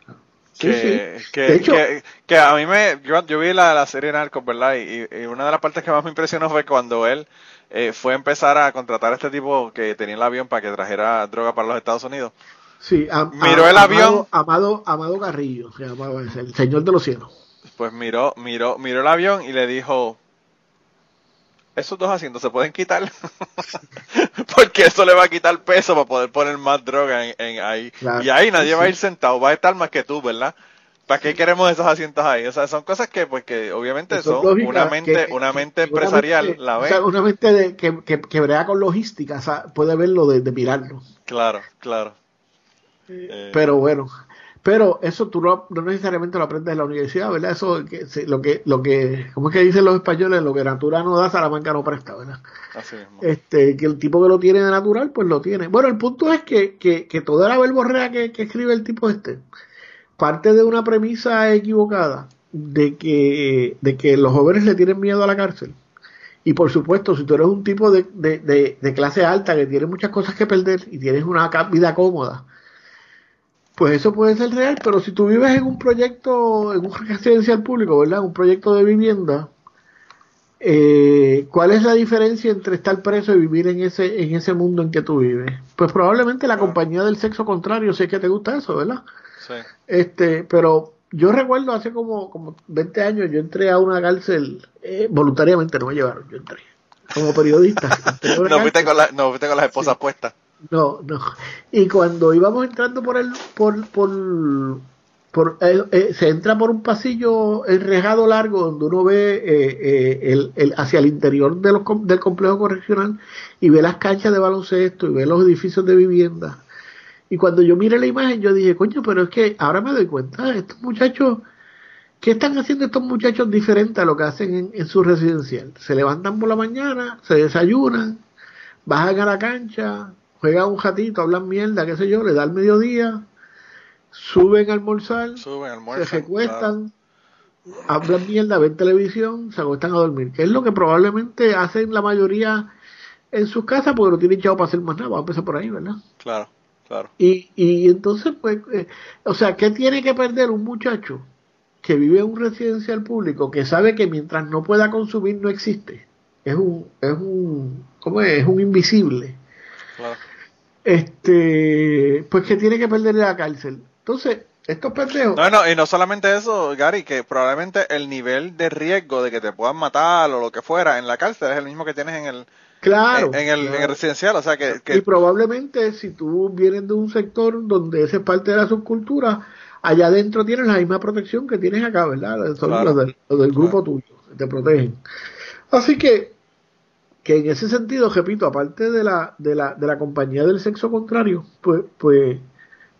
claro. Sí, que, sí. que, De hecho- que, que a mí me, yo, yo vi la, la serie Narcos, ¿verdad? Y, y una de las partes que más me impresionó fue cuando él eh, fue a empezar a contratar a este tipo que tenía el avión para que trajera droga para los Estados Unidos. Sí, a- Miró a- el Amado- avión. Amado, Amado Carrillo, se llamaba ese, el señor de los cielos. Pues miró, miró, miró el avión y le dijo, esos dos asientos se pueden quitar, porque eso le va a quitar peso para poder poner más droga en, en ahí. Claro. Y ahí nadie Sí, va a ir sentado, va a estar más que tú, ¿verdad? ¿Para qué queremos esos asientos ahí? O sea, son cosas que, pues, que obviamente son una mente, que- que- una mente empresarial, mente- la o ve. sea, una mente de, que, que, que brega con logística, o sea, puede verlo de, de mirarlo. Claro, claro. Eh, Pero bueno, pero eso tú no, no necesariamente lo aprendes en la universidad, ¿verdad? Eso que lo que lo que ¿cómo es que dicen los españoles? Lo que natura no da, Salamanca no presta, ¿verdad? así mismo. Este, que el tipo que lo tiene de natural, pues lo tiene. Bueno, el punto es que, que, que toda la verborrea que, que escribe el tipo este, parte de una premisa equivocada de que, de que los jóvenes le tienen miedo a la cárcel. Y por supuesto, si tú eres un tipo de, de, de, clase alta que tiene muchas cosas que perder y tienes una vida cómoda, pues eso puede ser real, pero si tú vives en un proyecto, en un residencial público, ¿verdad? Un proyecto de vivienda, eh, ¿cuál es la diferencia entre estar preso y vivir en ese, en ese mundo en que tú vives? Pues probablemente la compañía del sexo contrario, si es que te gusta eso, ¿verdad? Sí. Este, pero yo recuerdo hace como, como 20 años, yo entré a una cárcel eh, voluntariamente, no me llevaron, yo entré como periodista. no, fuiste con no fuiste con las esposas puestas. No, no. Y cuando íbamos entrando por el, por, por, por eh, eh, se entra por un pasillo enrejado largo donde uno ve el, el, hacia el interior de los, del complejo correccional y ve las canchas de baloncesto y ve los edificios de vivienda y cuando yo miré la imagen, yo dije, coño, pero es que ahora me doy cuenta, estos muchachos, ¿qué están haciendo estos muchachos diferentes a lo que hacen en, su residencial? Se levantan por la mañana, se desayunan, bajan a la cancha, juegan un ratito, hablan mierda, qué sé yo, le da el mediodía, suben a almorzar, se recuestan, hablan mierda, ven televisión, se acuestan a dormir, que es lo que probablemente hacen la mayoría en sus casas porque no tienen chavo para hacer más nada, vamos a empezar por ahí, ¿verdad? Claro. Y, y entonces, pues, eh, o sea, ¿qué tiene que perder un muchacho que vive en un residencial público que sabe que mientras no pueda consumir no existe? Es un, es un, ¿cómo es? Es un invisible. Este, pues que tiene que perder la cárcel. Entonces, estos pendejos. No, no, y no solamente eso, Gary, que probablemente el nivel de riesgo de que te puedan matar o lo que fuera en la cárcel es el mismo que tienes en el, Claro. En, el, residencial, o sea que, Y probablemente si tú vienes de un sector donde esa es parte de la subcultura, allá adentro tienes la misma protección que tienes acá, ¿verdad? Son los, del, grupo tuyo, te protegen. Así que, que en ese sentido, repito, aparte de la, de la, de la compañía del sexo contrario, pues, pues,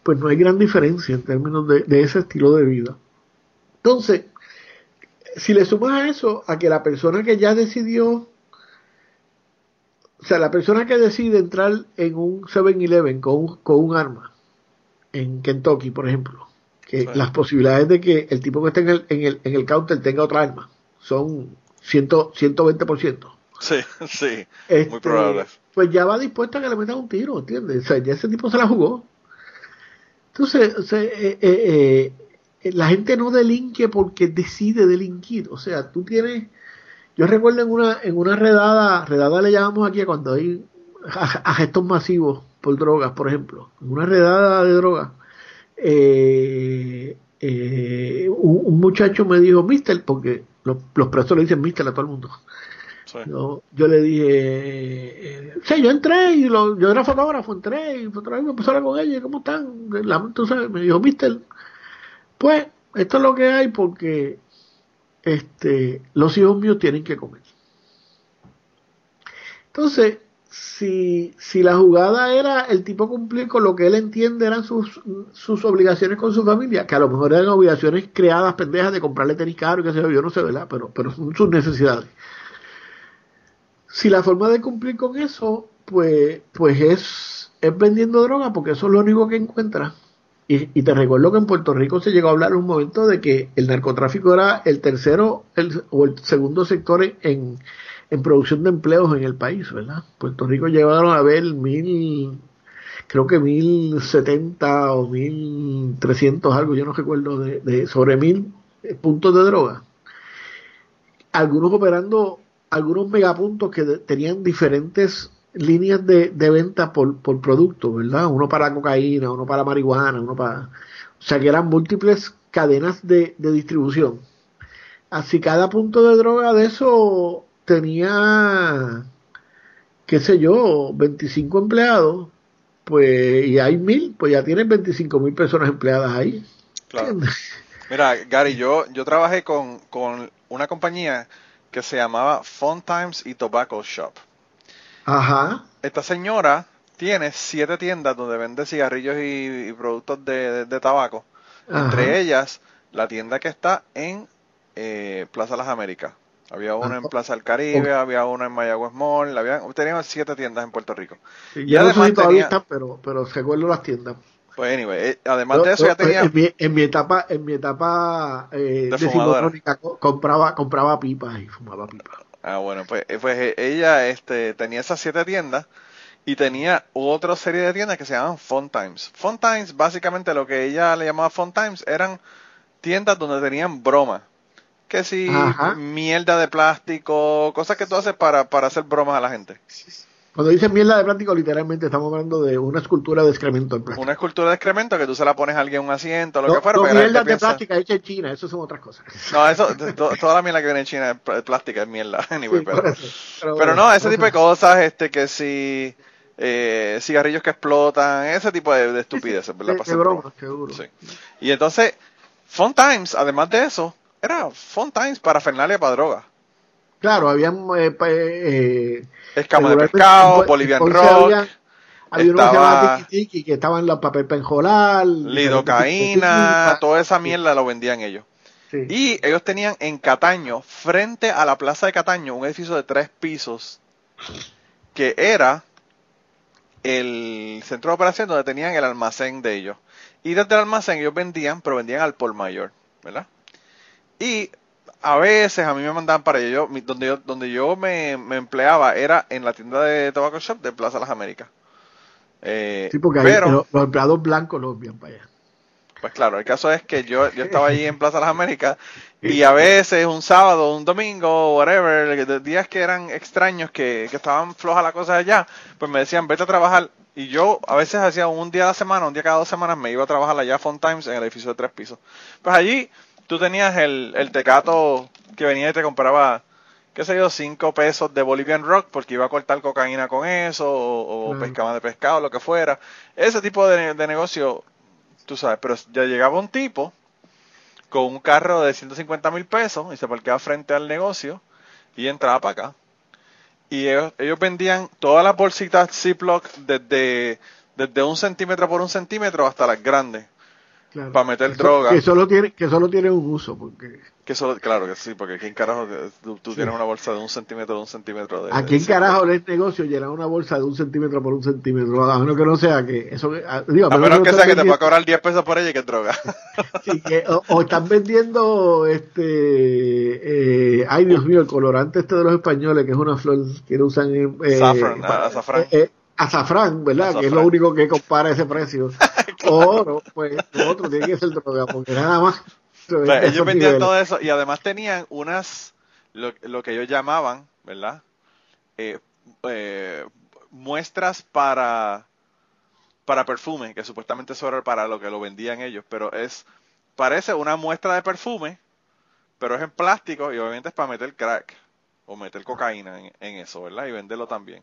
pues no hay gran diferencia en términos de, de ese estilo de vida. Entonces, si le sumas a eso, a que la persona que ya decidió o sea, la persona que decide entrar en un 7-Eleven con, con un arma, en Kentucky, por ejemplo, que las posibilidades de que el tipo que esté en el, en el, en el counter tenga otra arma son 100, 120%. Sí, sí, muy este, probable. Pues ya va dispuesto a que le metan un tiro, ¿entiendes? O sea, ya ese tipo se la jugó. Entonces, o sea, eh, eh, eh, la gente no delinque porque decide delinquir. O sea, tú tienes yo recuerdo en una, en una redada, redada le llamamos aquí cuando hay gestos masivos por drogas, por ejemplo. En una redada de drogas, eh, eh, un, muchacho me dijo, mister, porque los, presos le dicen mister a todo el mundo. Yo, yo, le dije, eh, yo entré y lo, yo era fotógrafo, entré y fotógrafo, me empecé a hablar con ella, ¿cómo están? La, me dijo, mister, pues esto es lo que hay porque este, los hijos míos tienen que comer. Entonces, si, si la jugada era el tipo cumplir con lo que él entiende eran sus, sus obligaciones con su familia, que a lo mejor eran obligaciones creadas pendejas de comprarle tenis caro, que se yo, no sé, ¿verdad? Pero, pero son sus necesidades. Si la forma de cumplir con eso, pues, pues es, es vendiendo droga, porque eso es lo único que encuentra. Y, te recuerdo que en Puerto Rico se llegó a hablar un momento de que el narcotráfico era el tercero o el segundo sector en, producción de empleos en el país, ¿verdad? Puerto Rico llegaron a ver mil, creo que mil setenta o mil trescientos algo, yo no recuerdo, de, de sobre mil puntos de droga. Algunos operando, algunos megapuntos que tenían diferentes líneas de, de venta por, por producto, ¿verdad? Uno para cocaína, uno para marihuana, uno para... O sea que eran múltiples cadenas de, de distribución. Así cada punto de droga de eso tenía, qué sé yo, 25 empleados, pues, y hay mil, pues ya tienen 25 mil personas empleadas ahí. Claro. Mira, Gary, yo, yo trabajé con, con una compañía que se llamaba Fun Times y Tobacco Shop. Ajá. Esta señora tiene siete tiendas donde vende cigarrillos y, productos de, tabaco. Entre ellas, la tienda que está en eh, Plaza Las Américas. Había una en Plaza del Caribe, había una en Mayagüez Mall, había, teníamos siete tiendas en Puerto Rico. y además todavía están, pero, pero recuerdo las tiendas. Pues anyway, eh, además de eso ya tenía... En mi, en mi etapa, en mi etapa eh, De compraba, compraba pipas y fumaba pipas. Ah, bueno, pues, eh, pues eh, ella este, tenía esas siete tiendas y tenía otra serie de tiendas que se llamaban Fun Times. Fun Times, básicamente lo que ella le llamaba Fun Times, eran tiendas donde tenían bromas. Que si Ajá. mierda de plástico, cosas que tú haces para, para hacer bromas a la gente. Cuando dicen mierda de plástico, literalmente estamos hablando de una escultura de excremento en plástico. Una escultura de excremento que tú se la pones a alguien en un asiento, lo No, que fuera. no mierda de piensa- plástica hecha en China, eso son otras cosas. No, eso, to- toda la mierda que viene en China es pl- plástica, es mierda. Anyway, Sí, pero, eso. pero no, ese tipo de cosas, este, que si eh, cigarrillos que explotan, ese tipo de, de estupideces, ¿verdad? Qué hacer broma, seguro. Sí. Y entonces, Fun Times, además de eso, era Fun Times para Fernalia para drogas. Claro, habían eh, pa- eh, Escama de pescado, Bolivian Rock, Había, había uno que se estaba- llamaba Tiki Tiki, que estaba en la papel penjolar. lidocaína, toda esa mierda lo vendían ellos. Sí. Y ellos tenían en Cataño, frente a la plaza de Cataño, un edificio de tres pisos, que era el centro de operación donde tenían el almacén de ellos. Y desde el almacén ellos vendían, pero vendían al por mayor, ¿verdad? Y a veces a mí me mandaban para yo, mi- donde yo, donde yo me, me empleaba era en la tienda de Tobacco Shop de Plaza Las Américas. Eh, Sí, porque ahí pero, los, los empleados blancos los envían para allá. pues claro, el caso es que yo, yo estaba allí en Plaza Las Américas y a veces un sábado, un domingo, whatever, días que eran extraños, que, que estaban flojas las cosas allá, pues me decían, vete a trabajar. Y yo a veces hacía un día a la semana, un día cada dos semanas, me iba a trabajar allá a Fun Times en el edificio de tres pisos. Pues allí tú tenías el, el tecato que venía y te compraba, qué sé yo, cinco pesos de Bolivian Rock porque iba a cortar cocaína con eso, o, pescaba de pescado, lo que fuera. Ese tipo de, de negocio, tú sabes, pero ya llegaba un tipo con un carro de 150 mil pesos y se parqueaba frente al negocio y entraba para acá. Y ellos, ellos vendían todas las bolsitas Ziploc desde, desde un centímetro por un centímetro hasta las grandes. Claro. Pa' meter Que droga. Que solo tiene, que solo tiene un uso, porque Que solo, claro que sí, porque aquí en carajo tú, tú tienes una bolsa de un centímetro de un centímetro de. aquí en de- carajo no es negocio llenar una bolsa de un centímetro por un centímetro, a menos que no sea que eso, ah, digo, A menos que no sea que te va a cobrar 10 pesos por ella y que es droga. Sí, que- o, o están vendiendo este eh, ay Dios mío el colorante este de los españoles que es una flor que lo usan eh, pa- azafrán. eh, eh, azafrán verdad que es lo único que compara ese precio o no pues lo otro tiene que ser droga porque nada más ellos vendían niveles. todo eso y además tenían unas, lo, lo que ellos llamaban, ¿verdad? Eh, eh, muestras para, para perfume, que supuestamente eso era para lo que lo vendían ellos, pero es, parece una muestra de perfume, pero es en plástico y obviamente es para meter crack o meter cocaína en, en eso, ¿verdad? Y venderlo también.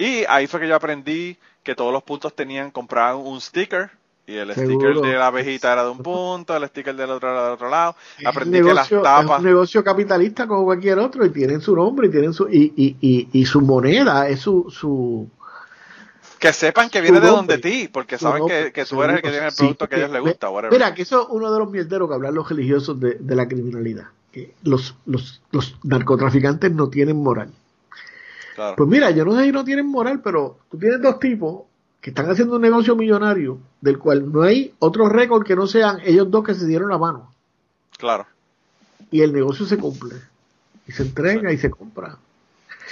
Y ahí fue que yo aprendí que todos los puntos tenían, compraban un sticker y el sticker de la abejita era de un punto, el sticker del otro era del otro lado. Es Aprendí un que las negocio, es tapas, un negocio capitalista como cualquier otro y tienen su nombre y tienen su y, y, y, y su moneda es su su que sepan que viene de donde ti, porque saben que, que tú eres el que tiene el Sí, producto que a ellos les gusta, whatever. Mira, que eso es uno de los mierderos que hablan los religiosos de, de la criminalidad. Que los, los, los narcotraficantes no tienen moral. Claro. Pues mira, yo no sé si no tienen moral, pero tú tienes dos tipos que están haciendo un negocio millonario del cual no hay otro récord que no sean ellos dos que se dieron la mano. Claro. Y el negocio se cumple. Y se entrega y se compra.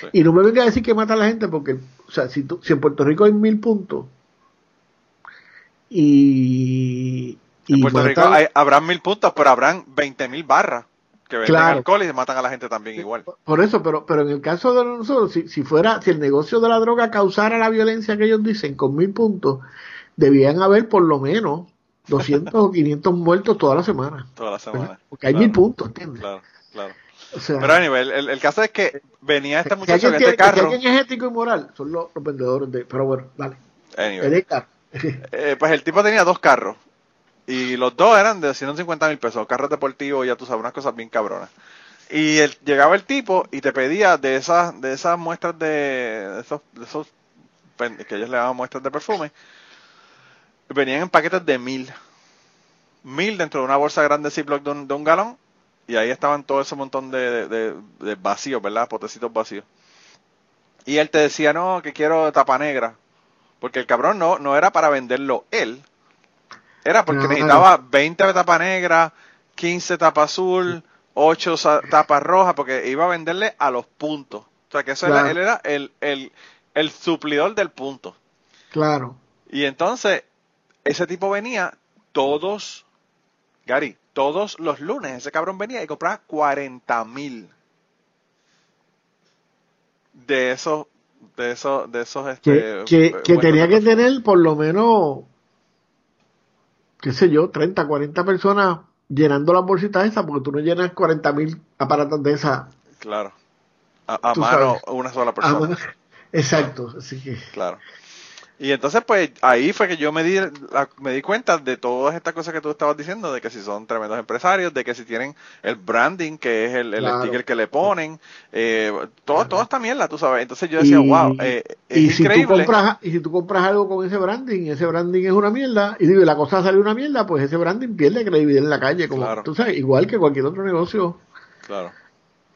Sí. Y no me venga a decir que mata a la gente porque, o sea, si, tú, si en Puerto Rico hay mil puntos y... En Puerto Rico hay- habrán mil puntos, pero habrán 20 mil barras que venden Claro. alcohol y se matan a la gente también igual. Por eso, pero, pero en el caso de nosotros, si, si fuera, si el negocio de la droga causara la violencia que ellos dicen con mil puntos, debían haber por lo menos 200 o 500 muertos toda la semana. Toda la semana. Porque hay Claro, mil puntos, ¿entiendes? Claro, claro. O sea, Pero anyway, el, el- el caso es que venía este si muchacho alguien, en tiene- este si carro. alguien es ético y moral, son los, los vendedores de. Pero bueno, dale. Anyway, En carro. eh, pues el tipo tenía dos carros. Y los dos eran de 150 mil pesos, carros deportivos, ya tú sabes, unas cosas bien cabronas. Y el- llegaba el tipo y te pedía de esas, de esas muestras de, de esos, de que ellos le llaman muestras de perfume, venían en paquetes de mil. Mil dentro de una bolsa grande Ziploc de de un galón. Y ahí estaban todo ese montón de, de, de vacíos, ¿verdad? Potecitos vacíos. Y él te decía, no, que quiero tapa negra. Porque el cabrón no, no era para venderlo él, era porque Claro. necesitaba 20 tapa negra, 15 tapa azul, 8 sa- tapas rojas, porque iba a venderle a los puntos. O sea que eso Claro. era, él era el, el, el suplidor del punto. Claro. Y entonces, ese tipo venía todos, Gary, todos los lunes. Ese cabrón venía y compraba 40 mil de esos, de esos, de esos, Que, este, que, que tenía que tapas. tener por lo menos, qué sé yo, 30, 40 personas llenando las bolsitas esas, porque tú no llenas 40 mil aparatos de esas. Claro. A, mano, sabes. una sola persona. Exacto, así que Claro. Y entonces, pues, ahí fue que yo me di, la- me di cuenta de todas estas cosas que tú estabas diciendo, de que si son tremendos empresarios, de que si tienen el branding, que es el, el Claro. sticker que le ponen, eh, todo, toda esta mierda, tú sabes. Entonces yo decía, Y- wow, eh, es y si tú increíble. compras y si tú compras algo con ese branding ese branding es una mierda y digo la cosa sale una mierda pues ese branding pierde credibilidad en la calle como Claro. tú sabes igual que cualquier otro negocio Claro.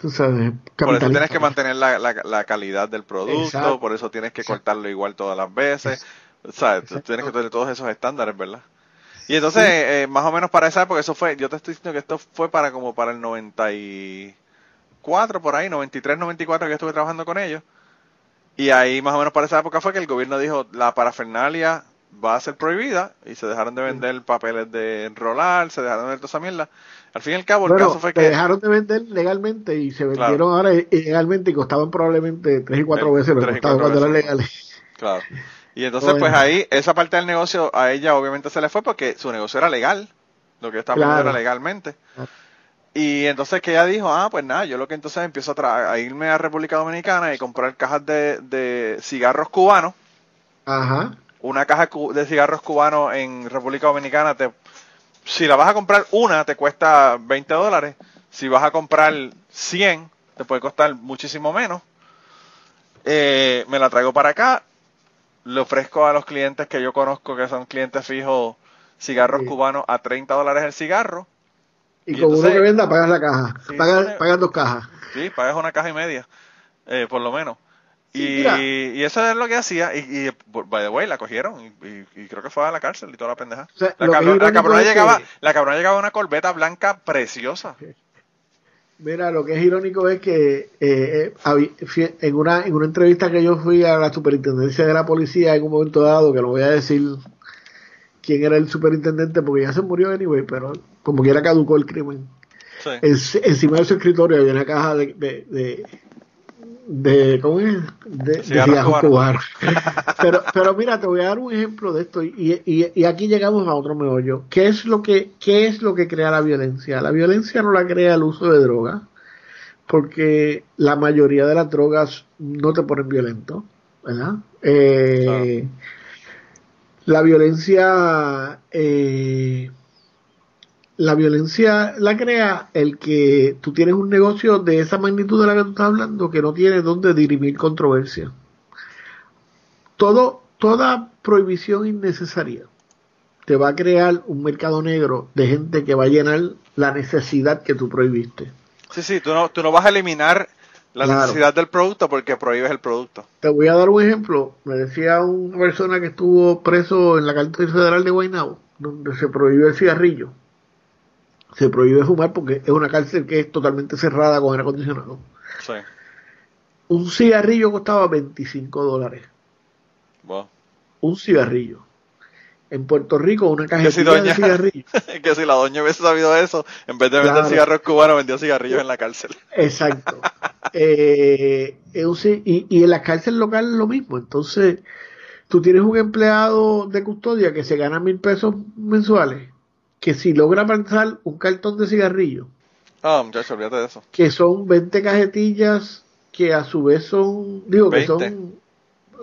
Tú sabes Por eso tienes que mantener la, la, la calidad del producto, Exacto. por eso tienes que Exacto. cortarlo igual todas las veces. ¿Sabes? Tú Exacto. Tienes que tener todos esos estándares, ¿verdad? Y entonces, eh, más o menos para esa época, eso fue, yo te estoy diciendo que esto fue para como para el 94, por ahí, 93, 94 que estuve trabajando con ellos. Y ahí más o menos para esa época fue que el gobierno dijo, la parafernalia va a ser prohibida y se dejaron de vender papeles de enrolar, se dejaron de vender toda esa mierda. Al fin y al cabo, el bueno, caso fue que... dejaron de vender legalmente y se vendieron Claro. ahora ilegalmente y costaban probablemente tres y cuatro veces lo que costaban cuando eran legales. Claro. Y entonces, Bueno. pues ahí, esa parte del negocio a ella obviamente se le fue porque su negocio era legal. Lo que estaba Claro. era legalmente. Claro. Y entonces que ella dijo, ah, pues nada, yo lo que entonces empiezo a, a irme a República Dominicana y comprar cajas de, de cigarros cubanos. Ajá. Una caja de cigarros cubanos en República Dominicana, te, si la vas a comprar una, te cuesta 20 dólares. Si vas a comprar 100, te puede costar muchísimo menos. Eh, me la traigo para acá, le ofrezco a los clientes que yo conozco que son clientes fijos cigarros Sí. cubanos a 30 dólares el cigarro. Y, Y con uno que venda pagas la caja. Sí, pagas, pagas dos cajas. Sí, pagas una caja y media, eh, por lo menos. Y, y eso es lo que hacía. Y, y by the way, la cogieron. Y, y- creo que fue a la cárcel y toda la pendeja. O sea, la, irónico cabrona llegaba, que- la cabrona llegaba a una corbeta blanca preciosa. Mira, lo que es irónico es que eh, eh, en una en una entrevista que yo fui a la superintendencia de la policía en un momento dado, que no voy a decir quién era el superintendente porque ya se murió anyway, pero como quiera caducó el crimen. Sí. En- encima de su escritorio había una caja de, de, de, de- ¿cómo es? De, de Cigarros cubanos. cubanos. pero, pero mira, te voy a dar un ejemplo de esto y, y, y aquí llegamos a otro meollo. ¿Qué es lo que qué es lo que crea la violencia? La violencia no la crea el uso de drogas, porque la mayoría de las drogas no te ponen violento, ¿verdad? Eh, La violencia eh, la violencia la crea el que tú tienes un negocio de esa magnitud de la que tú estás hablando que no tiene donde dirimir controversia. Todo, toda prohibición innecesaria te va a crear un mercado negro de gente que va a llenar la necesidad que tú prohibiste. Sí, sí, tú no, tú no vas a eliminar la Claro. necesidad del producto porque prohíbes el producto. Te voy a dar un ejemplo. Me decía una persona que estuvo preso en la cárcel federal de Guaynabo, donde se prohíbe el cigarrillo. Se prohíbe fumar porque es una cárcel que es totalmente cerrada con aire acondicionado. Sí. Un cigarrillo costaba 25 dólares. Wow. Un cigarrillo. En Puerto Rico, una Que si de cigarrillos. que si la doña hubiese sabido eso, en vez de vender cigarros cubanos, vendía cigarrillos en la cárcel. Exacto. Eh, es y, y en las cárceles locales lo mismo. Entonces, tú tienes un empleado de custodia que se gana mil pesos mensuales, que si logra pasar un cartón de cigarrillos, Ah, muchacho, olvídate de eso. que son 20 cajetillas, que a su vez son, digo que 20. son,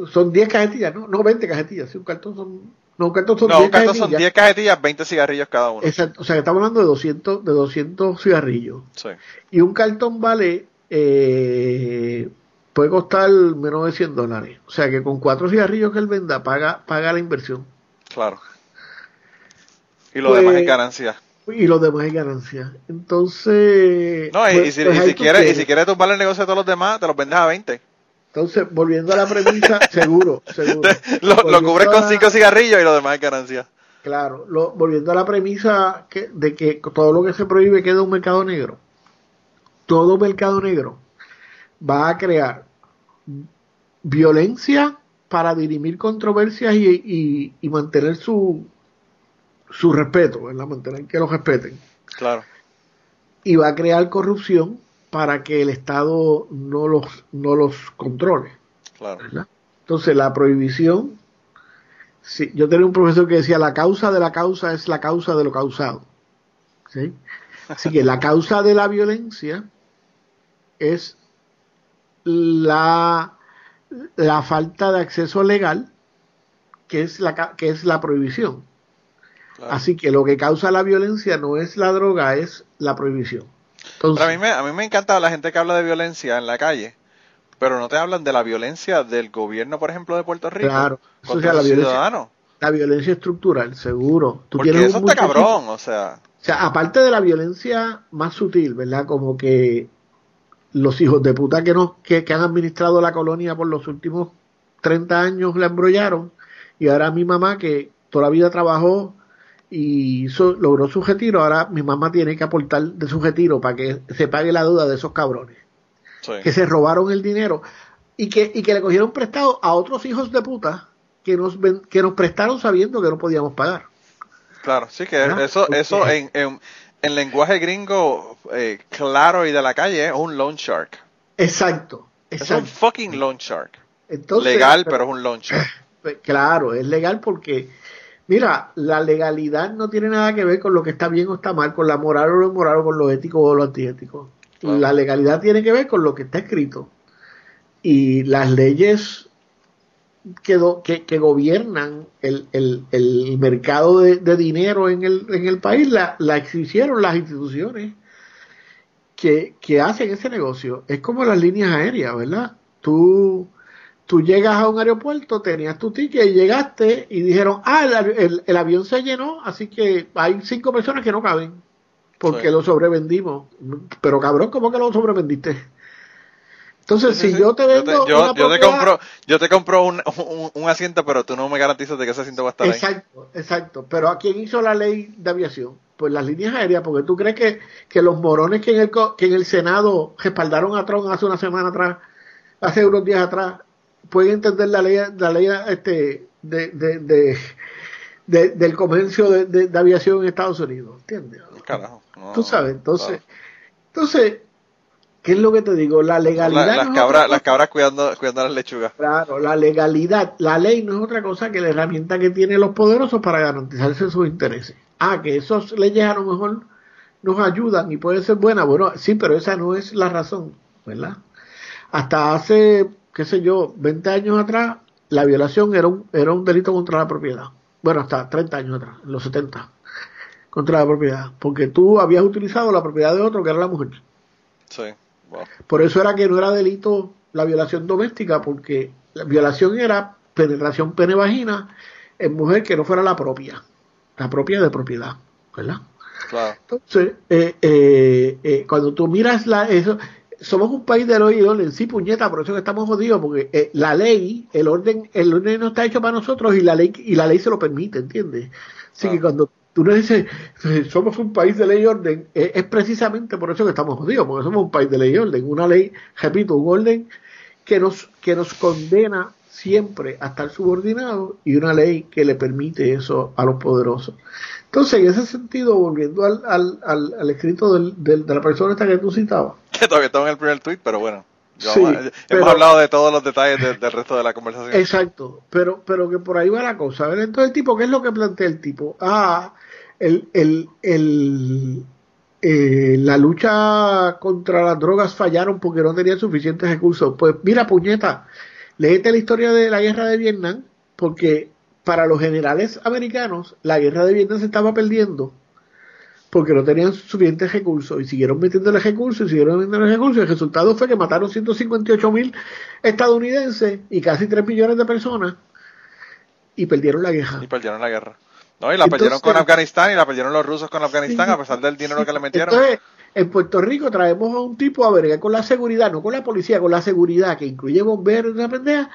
son 10 cajetillas, no, no 20 cajetillas, sí, un cartón son, no, un cartón son No, 10 un cartón son cajetillas. 10 cajetillas, 20 cigarrillos cada uno. Exacto, o sea que estamos hablando de 200, de 200 cigarrillos. Sí. Y un cartón vale, eh, puede costar menos de 100 dólares. O sea que con cuatro cigarrillos que él venda, paga, paga la inversión. Claro. Y lo Pues- demás es ganancia. Y los demás es ganancia. Entonces. No, y, pues- y si, pues y si quieres, y si quieres tumbar el negocio de todos los demás, te los vendes a 20. Entonces, volviendo a la premisa, seguro, seguro. lo, lo cubres con la- 5 cigarrillos y lo demás es ganancia. Claro, lo, volviendo a la premisa que, de que todo lo que se prohíbe queda un mercado negro, todo mercado negro va a crear violencia para dirimir controversias y, y, mantener su, su respeto, ¿verdad? mantener que los respeten. Claro. Y va a crear corrupción para que el Estado no los, no los controle. Claro. Entonces la prohibición, sí, yo tenía un profesor que decía la causa de la causa es la causa de lo causado. ¿sí? Así que la causa de la violencia es la, la falta de acceso legal, que es la, que es la prohibición. Así que lo que causa la violencia no es la droga, es la prohibición. a, mí me, a mí me encanta la gente que habla de violencia en la calle, pero no te hablan de la violencia del gobierno, por ejemplo, de Puerto Rico claro, la violencia, La violencia estructural, seguro. Tú Porque eso está cabrón, o sea. O sea, aparte de la violencia más sutil, ¿verdad? Como que los hijos de puta que, nos, que, han administrado la colonia por los últimos 30 años la embrollaron y ahora mi mamá que toda la vida trabajó y logró su retiro, ahora mi mamá tiene que aportar de su retiro para que se pague la duda de esos cabrones que se robaron el dinero y que, y que le cogieron prestado a otros hijos de puta que nos, que nos prestaron sabiendo que no podíamos pagar. Claro, sí que eso, eso en, en lenguaje gringo eh, claro y de la calle es un loan shark. Exacto, Es un fucking loan shark. legal, pero, es un loan shark. Claro, es legal porque, mira, la legalidad no tiene nada que ver con lo que está bien o está mal, con la moral o lo inmoral o con lo ético o lo antiético. La legalidad tiene que ver con lo que está escrito. Y las leyes que, que, gobiernan el, el, el mercado de, dinero en el, en el país la, la exigieron las instituciones que, que hacen ese negocio. Es como las líneas aéreas, ¿verdad? Tú, tú llegas a un aeropuerto, tenías tu ticket y llegaste y dijeron, ah, el, el, avión se llenó, así que hay cinco personas que no caben porque lo sobrevendimos. Pero cabrón, ¿cómo que lo sobrevendiste? Entonces, si yo te vendo. Yo, te, compro, yo te compro un, un, asiento, pero tú no me garantizas de que ese asiento va a estar exacto, ahí. Exacto, exacto. Pero ¿a quién hizo la ley de aviación? Pues las líneas aéreas, porque tú crees que, que los morones que en, el, que en el Senado respaldaron a Trump hace una semana atrás, hace unos días atrás, pueden entender la ley, la ley este, de, de, de, del comercio de, aviación en Estados Unidos, ¿entiendes? Carajo. tú sabes, entonces, entonces ¿Qué es lo que te digo? La legalidad. las, cabras, las cabras cuidando, cuidando las lechugas. Claro, la legalidad, la ley no es otra cosa que la herramienta que tienen los poderosos para garantizarse sus intereses. Ah, que esas leyes a lo mejor nos ayudan y puede ser buena. Bueno, sí, pero esa no es la razón, ¿verdad? Hasta hace, qué sé yo, 20 años atrás, la violación era un, era un delito contra la propiedad. Bueno, hasta 30 años atrás, en los 70, contra la propiedad. Porque tú habías utilizado la propiedad de otro, que era la mujer. Sí. Por eso era que no era delito la violación doméstica, porque la violación era penetración pene-vagina en mujer que no fuera la propia, la propia de propiedad, ¿verdad? Entonces, eh, eh, eh, cuando tú miras la, eso, somos un país de ley y orden, sí, puñeta, por eso que estamos jodidos, porque la ley, el orden, el orden no está hecho para nosotros y la ley, y la ley se lo permite, ¿entiendes? Así que cuando tú no dices, somos un país de ley y orden, es, precisamente por eso que estamos jodidos, porque somos un país de ley y orden, una ley, repito, un orden que nos, que nos condena siempre a estar subordinados y una ley que le permite eso a los poderosos. Entonces, en ese sentido, volviendo al, al, al, escrito del, de la persona esta que tú citabas. Que todavía estaba en el primer tweet, pero bueno. hemos hablado de todos los detalles del, resto de la conversación. Exacto, pero, pero que por ahí va la cosa. Entonces el tipo, ¿qué es lo que plantea el tipo? Ah, el, el, el eh, la lucha contra las drogas fallaron porque no tenían suficientes recursos. Pues mira, puñeta, léete la historia de la guerra de Vietnam, porque para los generales americanos la guerra de Vietnam se estaba perdiendo porque no tenían suficientes recursos y siguieron metiéndole recursos y siguieron metiéndole recursos. Y el resultado fue que mataron 158 mil estadounidenses y casi 3 millones de personas y perdieron la guerra. Y perdieron la guerra. No, y la perdieron con Afganistán y la perdieron los rusos con Afganistán a pesar del dinero que le metieron. Entonces, en Puerto Rico traemos a un tipo a ver con la seguridad, no con la policía, con la seguridad, que incluye bomberos y una pendeja,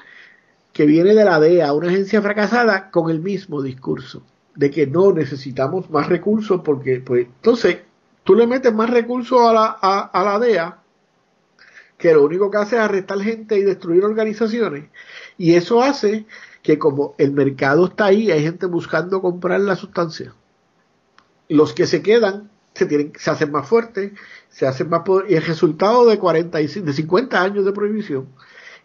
que viene de la DEA, una agencia fracasada, con el mismo discurso. de que no necesitamos más recursos porque, pues, entonces, tú le metes más recursos a la, a, la DEA que lo único que hace es arrestar gente y destruir organizaciones. Y eso hace que como el mercado está ahí, hay gente buscando comprar la sustancia. Los que se quedan se, tienen, se hacen más fuertes, se hacen más poder, y el resultado de, 40 y, de 50 años de prohibición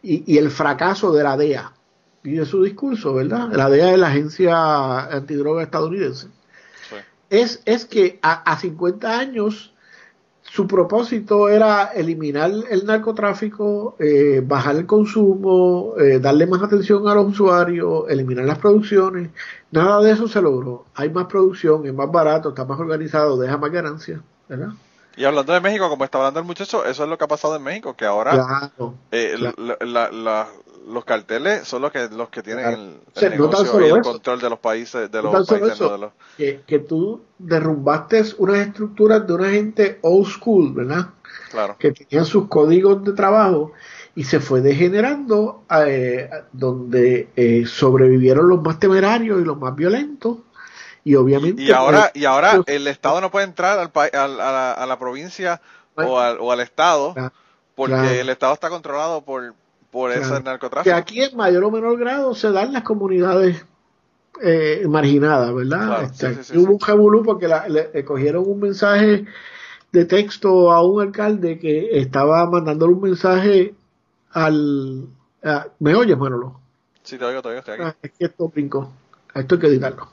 y, y el fracaso de la DEA y de su discurso, ¿verdad? La DEA de la agencia antidroga estadounidense. Es, es que a, a 50 años su propósito era eliminar el narcotráfico, eh, bajar el consumo, eh, darle más atención a los usuarios, eliminar las producciones. Nada de eso se logró. Hay más producción, es más barato, está más organizado, deja más ganancias, ¿verdad? Y hablando de México, como está hablando el muchacho, eso es lo que ha pasado en México, que ahora eh, los carteles son los que los que tienen el, negocio y el control de los países de los países que, que, tú derrumbaste unas estructuras de una gente old school verdad claro. Que tenían sus códigos de trabajo y se fue degenerando eh, donde eh, sobrevivieron los más temerarios y los más violentos. Y obviamente y ahora y ahora el estado no puede entrar al, al a, la, a la provincia o al, o al estado porque el estado está controlado por por ese narcotráfico. Que aquí en mayor o menor grado se dan las comunidades eh, marginadas, ¿verdad? Este, hubo un jabulú porque le, cogieron un mensaje de texto a un alcalde que estaba mandándole un mensaje al... ¿Me oyes, Manolo? Sí, te oigo, te oigo, estoy aquí. Ah, es que esto brincó. Esto hay que editarlo.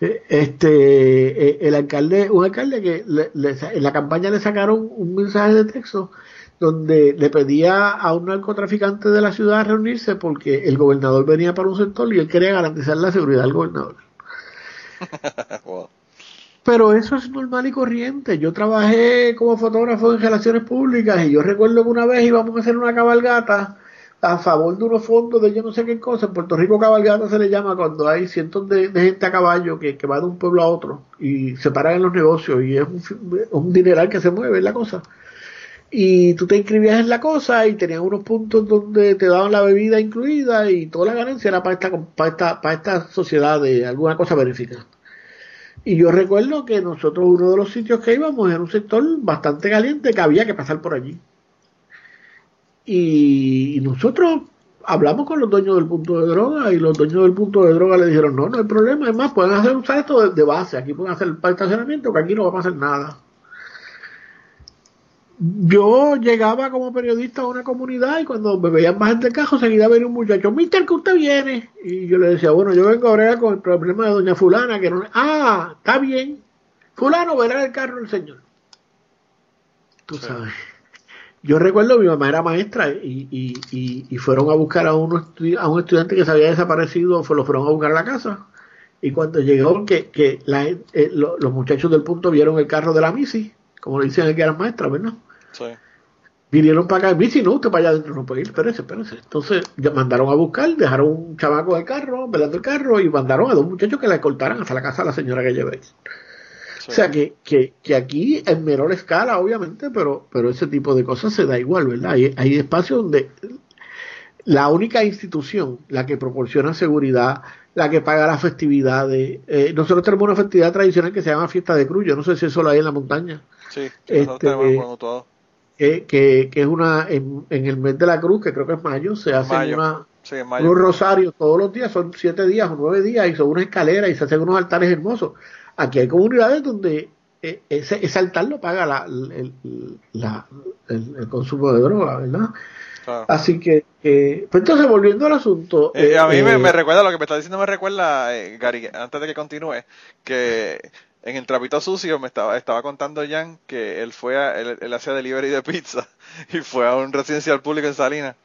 Eh, este, eh, el alcalde, un alcalde que en la campaña le sacaron un mensaje de texto donde le pedía a un narcotraficante de la ciudad reunirse porque el gobernador venía para un sector y él quería garantizar la seguridad del gobernador. Pero eso es normal y corriente. Yo trabajé como fotógrafo en relaciones públicas y yo recuerdo que una vez íbamos a hacer una cabalgata a favor de unos fondos de yo no sé qué cosa. En Puerto Rico cabalgata se le llama cuando hay cientos de, gente a caballo que, que, va de un pueblo a otro y se paran en los negocios y es un, un dineral que se mueve, es la cosa y tú te inscribías en la cosa y tenías unos puntos donde te daban la bebida incluida y toda la ganancia era para esta, para esta, para esta sociedad de alguna cosa benéfica. Y yo recuerdo que nosotros uno de los sitios que íbamos era un sector bastante caliente que había que pasar por allí. Y, nosotros hablamos con los dueños del punto de droga y los dueños del punto de droga le dijeron, no, no hay problema, es más, pueden hacer usar esto de, base, aquí pueden hacer el estacionamiento, que aquí no va a pasar nada yo llegaba como periodista a una comunidad y cuando me veían más gente del cajo seguía venir un muchacho, mister que usted viene y yo le decía, bueno yo vengo a con el problema de doña fulana que no ah, está bien. Fulano verá el carro del señor tú sabes. Yo recuerdo mi mamá era maestra y, y, y, fueron a buscar a, uno, a un estudiante que se había desaparecido fue, lo fueron a buscar a la casa. Y cuando llegó que, que eh, los muchachos del punto vieron el carro de la misi como le dicen que eran maestras, ¿verdad? Vinieron para acá, bici, no, usted para allá adentro no puede ir, espérese, espérese. Entonces ya mandaron a buscar, dejaron un chamaco del carro, velando el carro, y mandaron a dos muchachos que la escoltaran hasta la casa de la señora que llevéis. O sea que, que, que, aquí en menor escala, obviamente, pero, pero ese tipo de cosas se da igual, ¿verdad? Hay, hay espacios donde la única institución, la que proporciona seguridad, la que paga las festividades, eh, nosotros tenemos una festividad tradicional que se llama Fiesta de Cruz, yo no sé si eso lo hay en la montaña. Sí, este, que, que, es una, en, el mes de la cruz, que creo que es mayo, se hacen una, unos rosarios todos los días, son siete días o nueve días, y son una escalera y se hacen unos altares hermosos. Aquí hay comunidades donde eh, ese, ese altar lo paga la, el, la, el, consumo de droga, ¿verdad? Así que, pues entonces volviendo al asunto. Eh, a mí me, me, eh, recuerda, lo que me está diciendo me recuerda, Gary, antes de que continúe, que en el trapito sucio me estaba, estaba contando Jan que él fue a, él, hacía delivery de pizza y fue a un residencial público en Salinas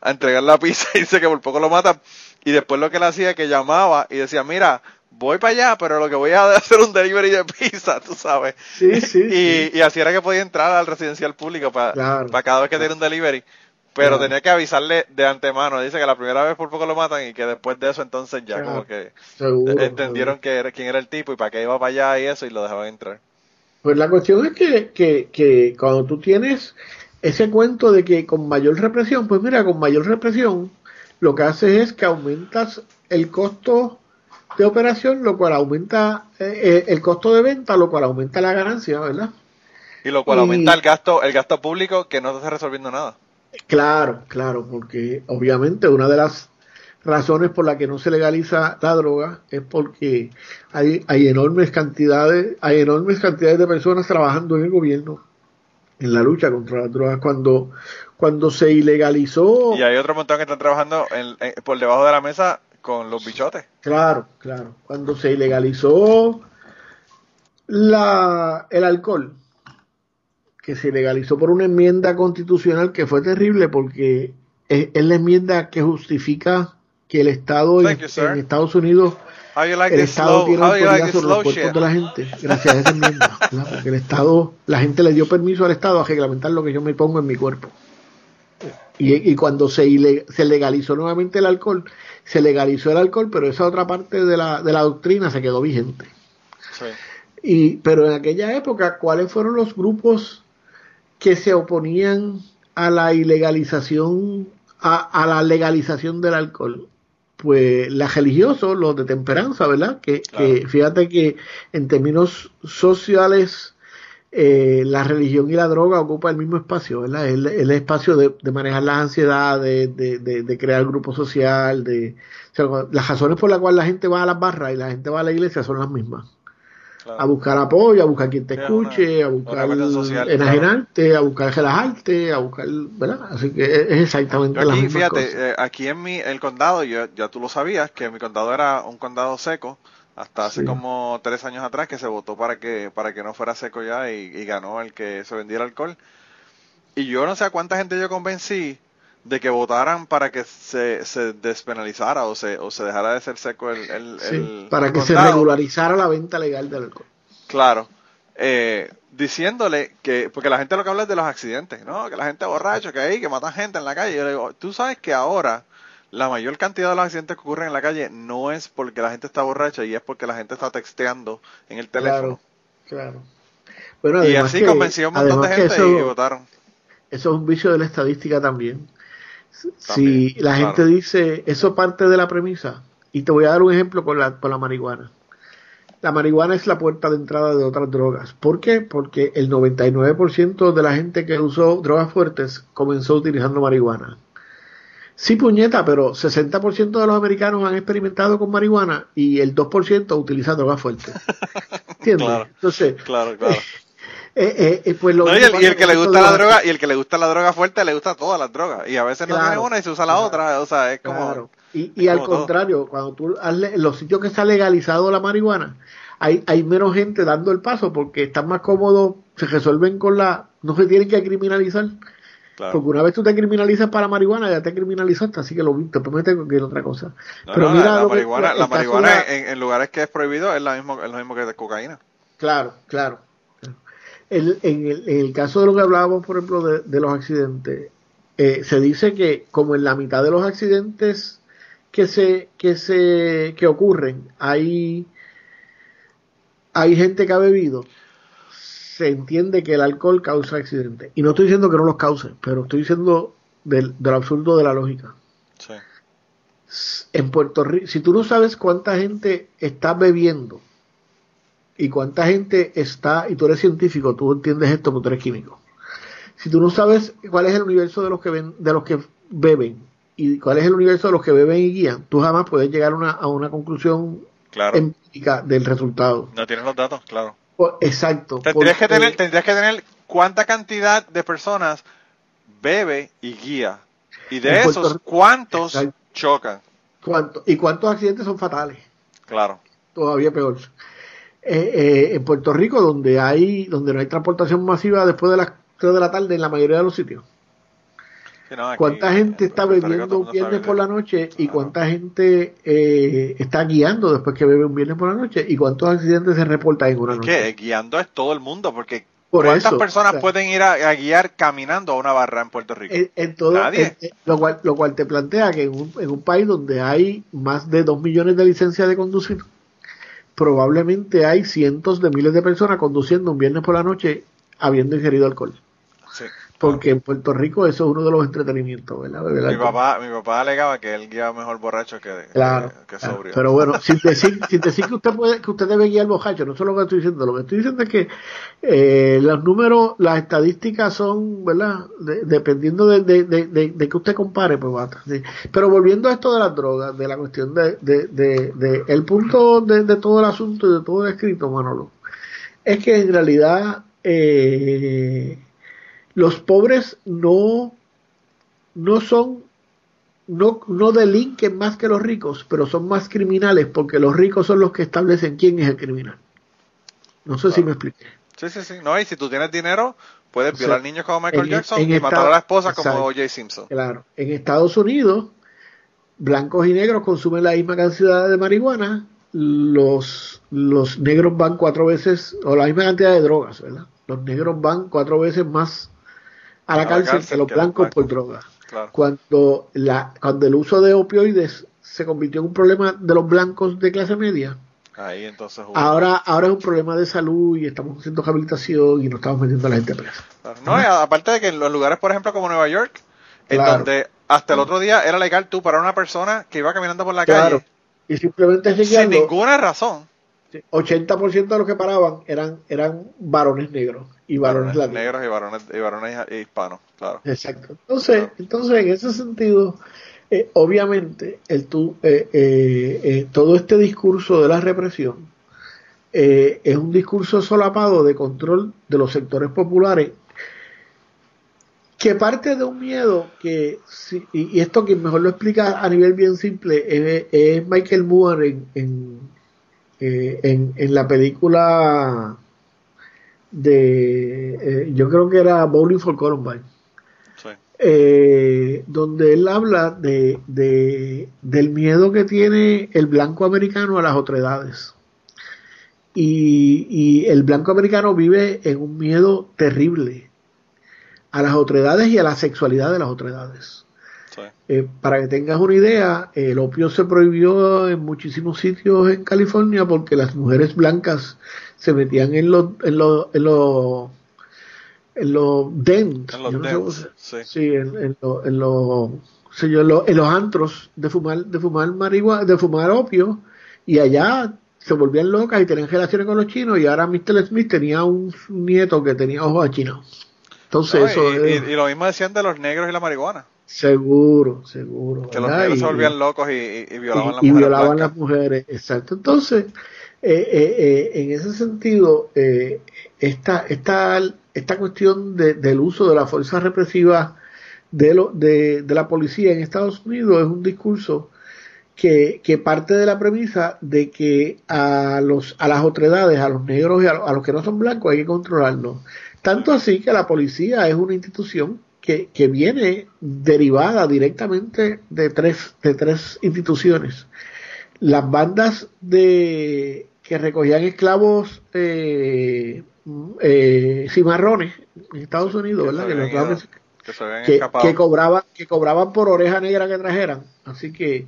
a entregar la pizza y dice que por poco lo mata y después lo que él hacía es que llamaba y decía mira voy para allá pero lo que voy a hacer un delivery de pizza tú sabes. Sí, sí, y, y así era que podía entrar al residencial público para, para cada vez que tiene un delivery pero tenía que avisarle de antemano. Dice que la primera vez por poco lo matan y que después de eso entonces ya como que entendieron que era, quién era el tipo y para qué iba para allá y eso y lo dejaban entrar. Pues la cuestión es que, que, que cuando tú tienes ese cuento de que con mayor represión, pues mira, con mayor represión lo que hace es que aumentas el costo de operación, lo cual aumenta eh, eh, el costo de venta, lo cual aumenta la ganancia, ¿verdad? Y lo cual Y- aumenta el gasto, el gasto público que no está resolviendo nada. Claro, claro, porque obviamente una de las razones por las que no se legaliza la droga es porque hay, hay enormes cantidades, hay enormes cantidades de personas trabajando en el gobierno en la lucha contra las drogas. Cuando, cuando se ilegalizó, Y hay otro montón que están trabajando en- en- por debajo de la mesa con los bichotes. claro, claro, cuando se ilegalizó la, el alcohol, que se legalizó por una enmienda constitucional que fue terrible porque es, es la enmienda que justifica que el Estado en, you, en Estados Unidos like el Estado slow, tiene like autoridad this sobre los cuerpos shit? de la gente gracias a esa enmienda porque el Estado la gente le dio permiso al Estado a reglamentar lo que yo me pongo en mi cuerpo y, y cuando se, se legalizó nuevamente el alcohol se legalizó el alcohol pero esa otra parte de la, de la doctrina se quedó vigente Sí. y, pero en aquella época, ¿cuáles fueron los grupos que se oponían a la ilegalización, a, a la legalización del alcohol? Pues los religiosos, los de temperanza, ¿verdad? Que, que fíjate que en términos sociales, eh, la religión y la droga ocupan el mismo espacio, ¿verdad? El, el espacio de, de manejar las ansiedades, de, de, de crear grupo social, de, o sea, las razones por las cuales la gente va a las barras y la gente va a la iglesia son las mismas Claro. a buscar apoyo, a buscar quien te Sí, escuche, una- a buscar social, enajenarte, a buscar relajarte, a buscar, ¿verdad? Así que es exactamente la misma fíjate, eh, aquí en mi, el condado, yo, ya tú lo sabías, que mi condado era un condado seco, hasta hace Sí. como tres años atrás que se votó para que, para que no fuera seco ya y, y ganó el que se vendiera alcohol. Y yo no sé a cuánta gente yo convencí de que votaran para que se, se despenalizara o se, o se dejara de ser seco el, el, Sí, el para que se regularizara la venta legal del alcohol. Claro. Eh, diciéndole que, porque la gente lo que habla es de los accidentes, ¿no? Que la gente borracha, que hay, que matan gente en la calle. Yo le digo, tú sabes que ahora la mayor cantidad de los accidentes que ocurren en la calle no es porque la gente está borracha y es porque la gente está texteando en el teléfono. Claro, claro. Bueno, y así que- convenció a un montón de gente eso- y votaron. Eso es un vicio de la estadística también. Si la claro. gente dice, eso parte de la premisa, y te voy a dar un ejemplo con la, con la marihuana. La marihuana es la puerta de entrada de otras drogas. ¿Por qué? Porque el 99% de la gente que usó drogas fuertes comenzó utilizando marihuana. Sí, puñeta, pero 60% de los americanos han experimentado con marihuana y el 2% utiliza drogas fuertes. ¿Entiendes? Claro. Entonces, Claro, claro. Eh, eh, pues lo No, y, mismo el, y el pasa que le gusta la droga, y el que le gusta la droga fuerte, le gusta todas las drogas. Y a veces no Claro. tiene una y se usa la Claro. otra. O sea, es como. Claro. Y, y al como todo. contrario, cuando tú en los sitios que está legalizado la marihuana, hay, hay menos gente dando el paso porque están más cómodos, se resuelven con la, no se tienen que criminalizar. Claro. Porque una vez tú te criminalizas para marihuana, ya te criminalizaste, así que lo te prometes cualquier otra cosa. No, Pero no, mira la, la que- marihuana, la marihuana la- en, en lugares que es prohibido es, la mismo, es lo mismo que de cocaína. Claro, claro. El- en, el, en el caso de lo que hablábamos, por ejemplo, de, de los accidentes, eh, se dice que como en la mitad de los accidentes que se que se que ocurren hay hay gente que ha bebido, se entiende que el alcohol causa accidentes. Y no estoy diciendo que no los cause, pero estoy diciendo del, del absurdo de la lógica. Sí. En Puerto Rico, si tú no sabes cuánta gente está bebiendo y cuánta gente está, y tú eres científico, tú entiendes esto porque tú eres químico. Si tú no sabes cuál es el universo de los que ven, de los que beben y cuál es el universo de los que beben y guían, tú jamás puedes llegar a una, a una conclusión Claro. empírica del resultado. No tienes los datos, claro. Exacto. Tendrías que, tener, tendrías que tener cuánta cantidad de personas bebe y guía. Y de Puerto esos, ¿cuántos Exacto. chocan? ¿cuánto- ¿Y cuántos accidentes son fatales? Claro. todavía peor. Eh, eh, en Puerto Rico, donde hay, donde no hay transportación masiva después de las 3 de la tarde en la mayoría de los sitios. Sí, no, aquí ¿Cuánta en- gente en está bebiendo un viernes por la noche y Claro. cuánta gente eh, está guiando después que bebe un viernes por la noche y cuántos accidentes se reportan en una noche? que guiando es todo el mundo, porque Por ¿cuántas eso, personas o sea, pueden ir a, a guiar caminando a una barra en Puerto Rico? En, en todo, Nadie. en- lo, cual, lo cual te plantea que en un, en un país donde hay más de 2 millones de licencias de conducir, probablemente hay cientos de miles de personas conduciendo un viernes por la noche habiendo ingerido alcohol. Sí. porque en Puerto Rico eso es uno de los entretenimientos, ¿verdad? Mi papá, mi papá alegaba que él guiaba mejor borracho que, claro, que, sobrio. Pero bueno, sin decir, sin decir que usted puede, que usted debe guiar borracho, no es lo que estoy diciendo, lo que estoy diciendo es que eh, los números, las estadísticas son, ¿verdad? dependiendo de, de, de, que usted compare, pues va. Pero volviendo a esto de las drogas, de la cuestión de, de, el punto de, todo el asunto y de todo el escrito, Manolo, es que en realidad eh, los pobres no, no son, no, no delinquen más que los ricos, pero son más criminales porque los ricos son los que establecen quién es el criminal. No sé si me expliqué. Sí, sí, sí. No, y si tú tienes dinero, puedes violar niños como Michael Jackson y matar a la esposa como O.J. Simpson. Claro. En Estados Unidos, blancos y negros consumen la misma cantidad de marihuana, los, los negros van cuatro veces, o la misma cantidad de drogas, ¿verdad? Los negros van cuatro veces más a la, cárcel, que los blancos por droga. Cuando, la, cuando el uso de opioides se convirtió en un problema de los blancos de clase media, Ahí entonces ahora, ahora es un problema de salud y estamos haciendo rehabilitación y nos estamos metiendo a la gente presa. No, aparte de que en los lugares, por ejemplo, como Nueva York, en donde hasta el otro día era legal tú para una persona que iba caminando por la calle. Y simplemente sin ninguna razón. 80% de los que paraban eran, eran varones negros y varones, latinos. Negros y varones, y varones hispanos, claro. Exacto. Entonces, entonces en ese sentido, eh, obviamente, el tu, eh, eh, todo este discurso de la represión es un discurso solapado de control de los sectores populares que parte de un miedo que, y, esto quien mejor lo explica a nivel bien simple es, Michael Moore en eh, en, en, la película de, eh, yo creo que era Bowling for Columbine, eh, donde él habla de, de, del miedo que tiene el blanco americano a las otredades. Y, y el blanco americano vive en un miedo terrible a las otredades y a la sexualidad de las otredades. Eh, para que tengas una idea, el opio se prohibió en muchísimos sitios en California porque las mujeres blancas se metían en los en los en los en los dents, sí. en, los en los en los antros de fumar de fumar marihuana, de fumar opio y allá se volvían locas y tenían relaciones con los chinos y ahora Mr. Smith tenía un nieto que tenía ojos a chinos. Entonces eso y, lo mismo decían de los negros y la marihuana. Seguro, seguro. Que los negros se volvían locos y, violaban, las, mujeres violaban las mujeres. Exacto. Entonces, eh, eh, eh, en ese sentido, esta, esta, esta cuestión del uso de la fuerza represiva de, lo, de, la policía en Estados Unidos es un discurso que, que, parte de la premisa de que a, los, a las otredades, a los negros y a, a los que no son blancos hay que controlarlos. Tanto así que la policía es una institución que, viene derivada directamente de tres, de tres instituciones. Las bandas de que recogían esclavos eh, eh, cimarrones en Estados Unidos, ¿verdad? Que, que, cobraban, que cobraban por oreja negra que trajeran. Así que,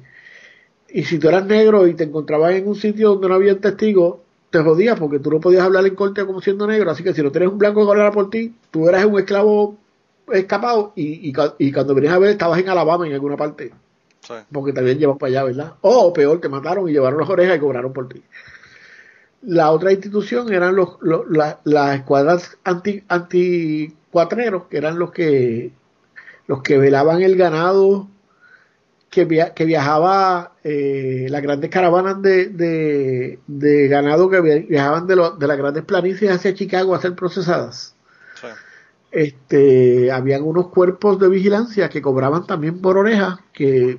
y si tú eras negro y te encontrabas en un sitio donde no había testigos, te jodías porque tú no podías hablar en corte como siendo negro. Así que si no tienes un blanco que hablara por ti, tú eras un esclavo escapado y, y, cuando venías a ver estabas en Alabama en alguna parte. Porque también llevan para allá, ¿verdad? O peor, te mataron y llevaron las orejas y cobraron por ti. La otra institución eran los, las escuadras anti, anticuatreros, que eran los que los que velaban el ganado que, que viajaba, eh, las grandes caravanas de, de, de ganado que viajaban de, de las grandes planicies hacia Chicago a ser procesadas. Este, habían unos cuerpos de vigilancia que cobraban también por orejas, que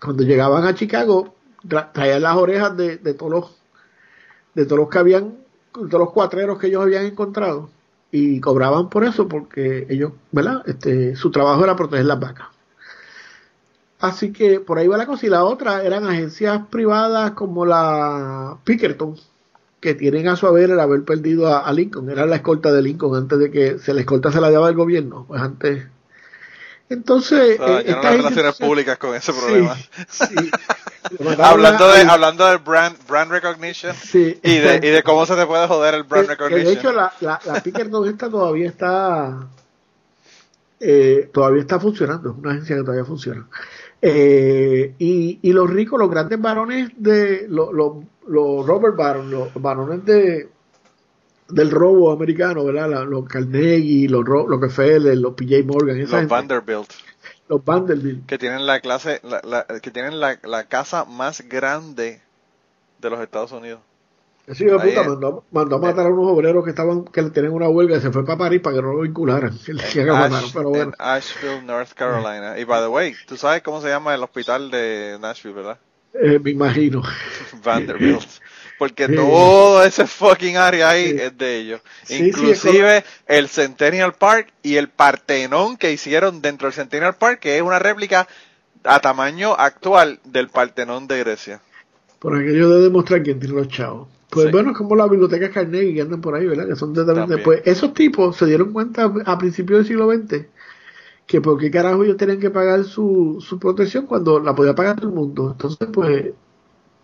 cuando llegaban a Chicago traían las orejas de, de todos los de todos los que habían todos los cuatreros que ellos habían encontrado y cobraban por eso porque ellos, ¿verdad? Este, su trabajo era proteger las vacas. Así que por ahí va la cosa y la otra eran agencias privadas como la Pickerton, que tienen a su haber el haber perdido a, Lincoln. Era la escolta de Lincoln antes de que se la escolta se la daba el gobierno. Pues antes. Entonces. Ah, eh, las relaciones públicas con ese problema. hablando, de, hablando del brand, brand recognition y, de, y de cómo se te puede joder el brand recognition. de hecho, la, la, la Pickerton esta todavía está eh, todavía está funcionando, es una agencia que todavía funciona. Eh, y, y, los ricos, los grandes varones de los, los, Robert Baron, los varones de del robo americano, ¿verdad? los Carnegie, los Rockefeller, los PJ Morgan, los Vanderbilt. Los Vanderbilt. Que tienen la clase, la, que tienen la, la casa más grande de los Estados Unidos. Ese hijo de puta mandó, mandó, a matar a unos obreros que estaban que tenían una huelga y se fue para París para que no lo vincularan. En, Asheville, North Carolina. Y by the way, ¿tú sabes cómo se llama el hospital de Nashville, verdad? Eh, me imagino. Vanderbilt. Porque todo ese fucking área ahí es de ellos. Inclusive el Centennial Park y el Partenón que hicieron dentro del Centennial Park, que es una réplica a tamaño actual del Partenón de Grecia. Por aquello de demostrar quién tiene los chavos. Pues bueno, es como las bibliotecas Carnegie que andan por ahí, ¿verdad? Que son de Pues esos tipos se dieron cuenta a principios del siglo XX que por qué carajo ellos tenían que pagar su, su protección cuando la podía pagar todo el mundo. Entonces, pues,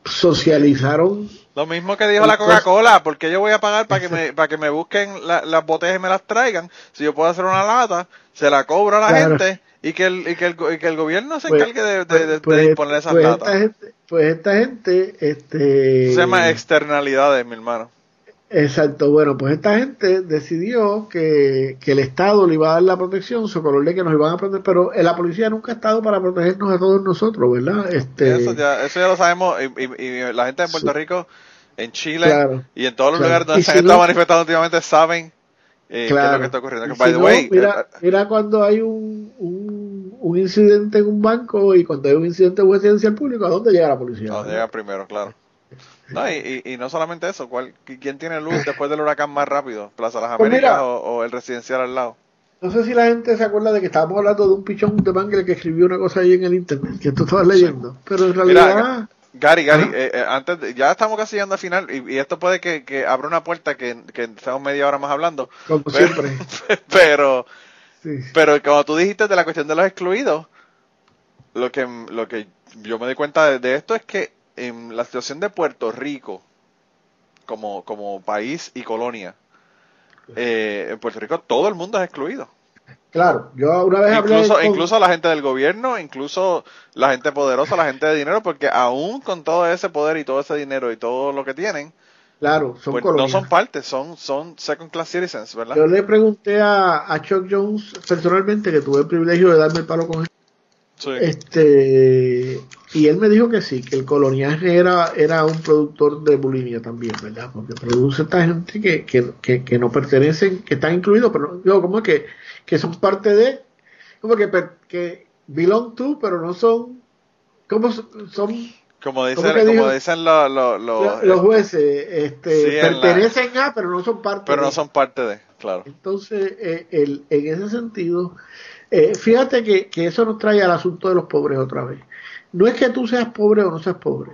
socializaron. Lo mismo que dijo la Coca-Cola, porque yo voy a pagar para que me, para que me busquen las botellas y me las traigan. Si yo puedo hacer una lata, se la cobro a la gente y que el, y que el, y que el gobierno se pues, encargue de, de, pues, de, pues, disponer esas latas. Esta gente, pues esta gente, este... Se llama externalidades, mi hermano. Exacto, bueno, pues esta gente decidió que, que el Estado le iba a dar la protección, su color de que nos iban a proteger, pero la policía nunca ha estado para protegernos a todos nosotros, ¿verdad? Este, eso, ya, eso ya lo sabemos, y, y, la gente de Puerto Rico, en Chile y en todos los lugares donde se han estado manifestando últimamente saben eh, qué es lo que está ocurriendo. By the way, mira, eh, mira cuando hay un, un, un, incidente en un banco y cuando hay un incidente en un residencial público, ¿a dónde llega la policía? A dónde llega primero, claro. No, y, y, no solamente eso, ¿cuál, ¿quién tiene luz después del huracán más rápido? ¿Plaza Las pues Américas o, el residencial al lado? No sé si la gente se acuerda de que estábamos hablando de un pichón de Bangle que escribió una cosa ahí en el internet, que tú estabas leyendo. Pero en realidad. Gary, Gary, eh, eh, antes ya estamos casi llegando al final y, esto puede que, que, abra una puerta que, que estemos media hora más hablando. Como siempre. Pero, pero como tú dijiste de la cuestión de los excluidos, lo que, lo que yo me di cuenta de esto es que en la situación de Puerto Rico como, como país y colonia, eh, en Puerto Rico todo el mundo es excluido. Claro, yo una vez incluso, incluso la gente del gobierno, incluso la gente poderosa, la gente de dinero, porque aún con todo ese poder y todo ese dinero y todo lo que tienen, claro, son pues no son parte, son, son second class citizens, ¿verdad? Yo le pregunté a, a Chuck Jones personalmente, que tuve el privilegio de darme el palo con él, este, y él me dijo que sí, que el coloniaje era, era un productor de bulimia también, ¿verdad? Porque produce esta gente que, que, que, no pertenecen, que están incluidos, pero yo como que, que son parte de, como que, que belong to, pero no son, como son como dicen, como dicen los jueces, este, pertenecen a, pero no son parte Pero no son parte de, claro. Entonces, eh, el, en ese sentido, eh, fíjate que, eso nos trae al asunto de los pobres otra vez. No es que tú seas pobre o no seas pobre,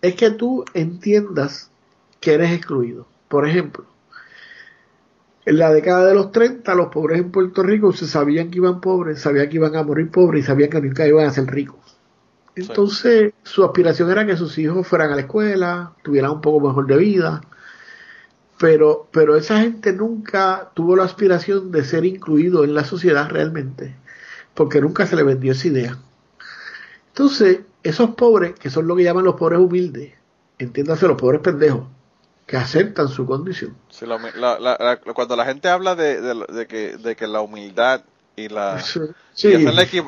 es que tú entiendas que eres excluido. Por ejemplo, en la década de los 30 los pobres en Puerto Rico se sabían que iban pobres, sabían que iban a morir pobres y sabían que nunca iban a ser ricos. Entonces su aspiración era que sus hijos fueran a la escuela, tuvieran un poco mejor de vida, pero, pero esa gente nunca tuvo la aspiración de ser incluido en la sociedad realmente, porque nunca se le vendió esa idea. Entonces, esos pobres, que son lo que llaman los pobres humildes, entiéndase los pobres pendejos, que aceptan su condición. cuando la gente habla de, que, de que la humildad y la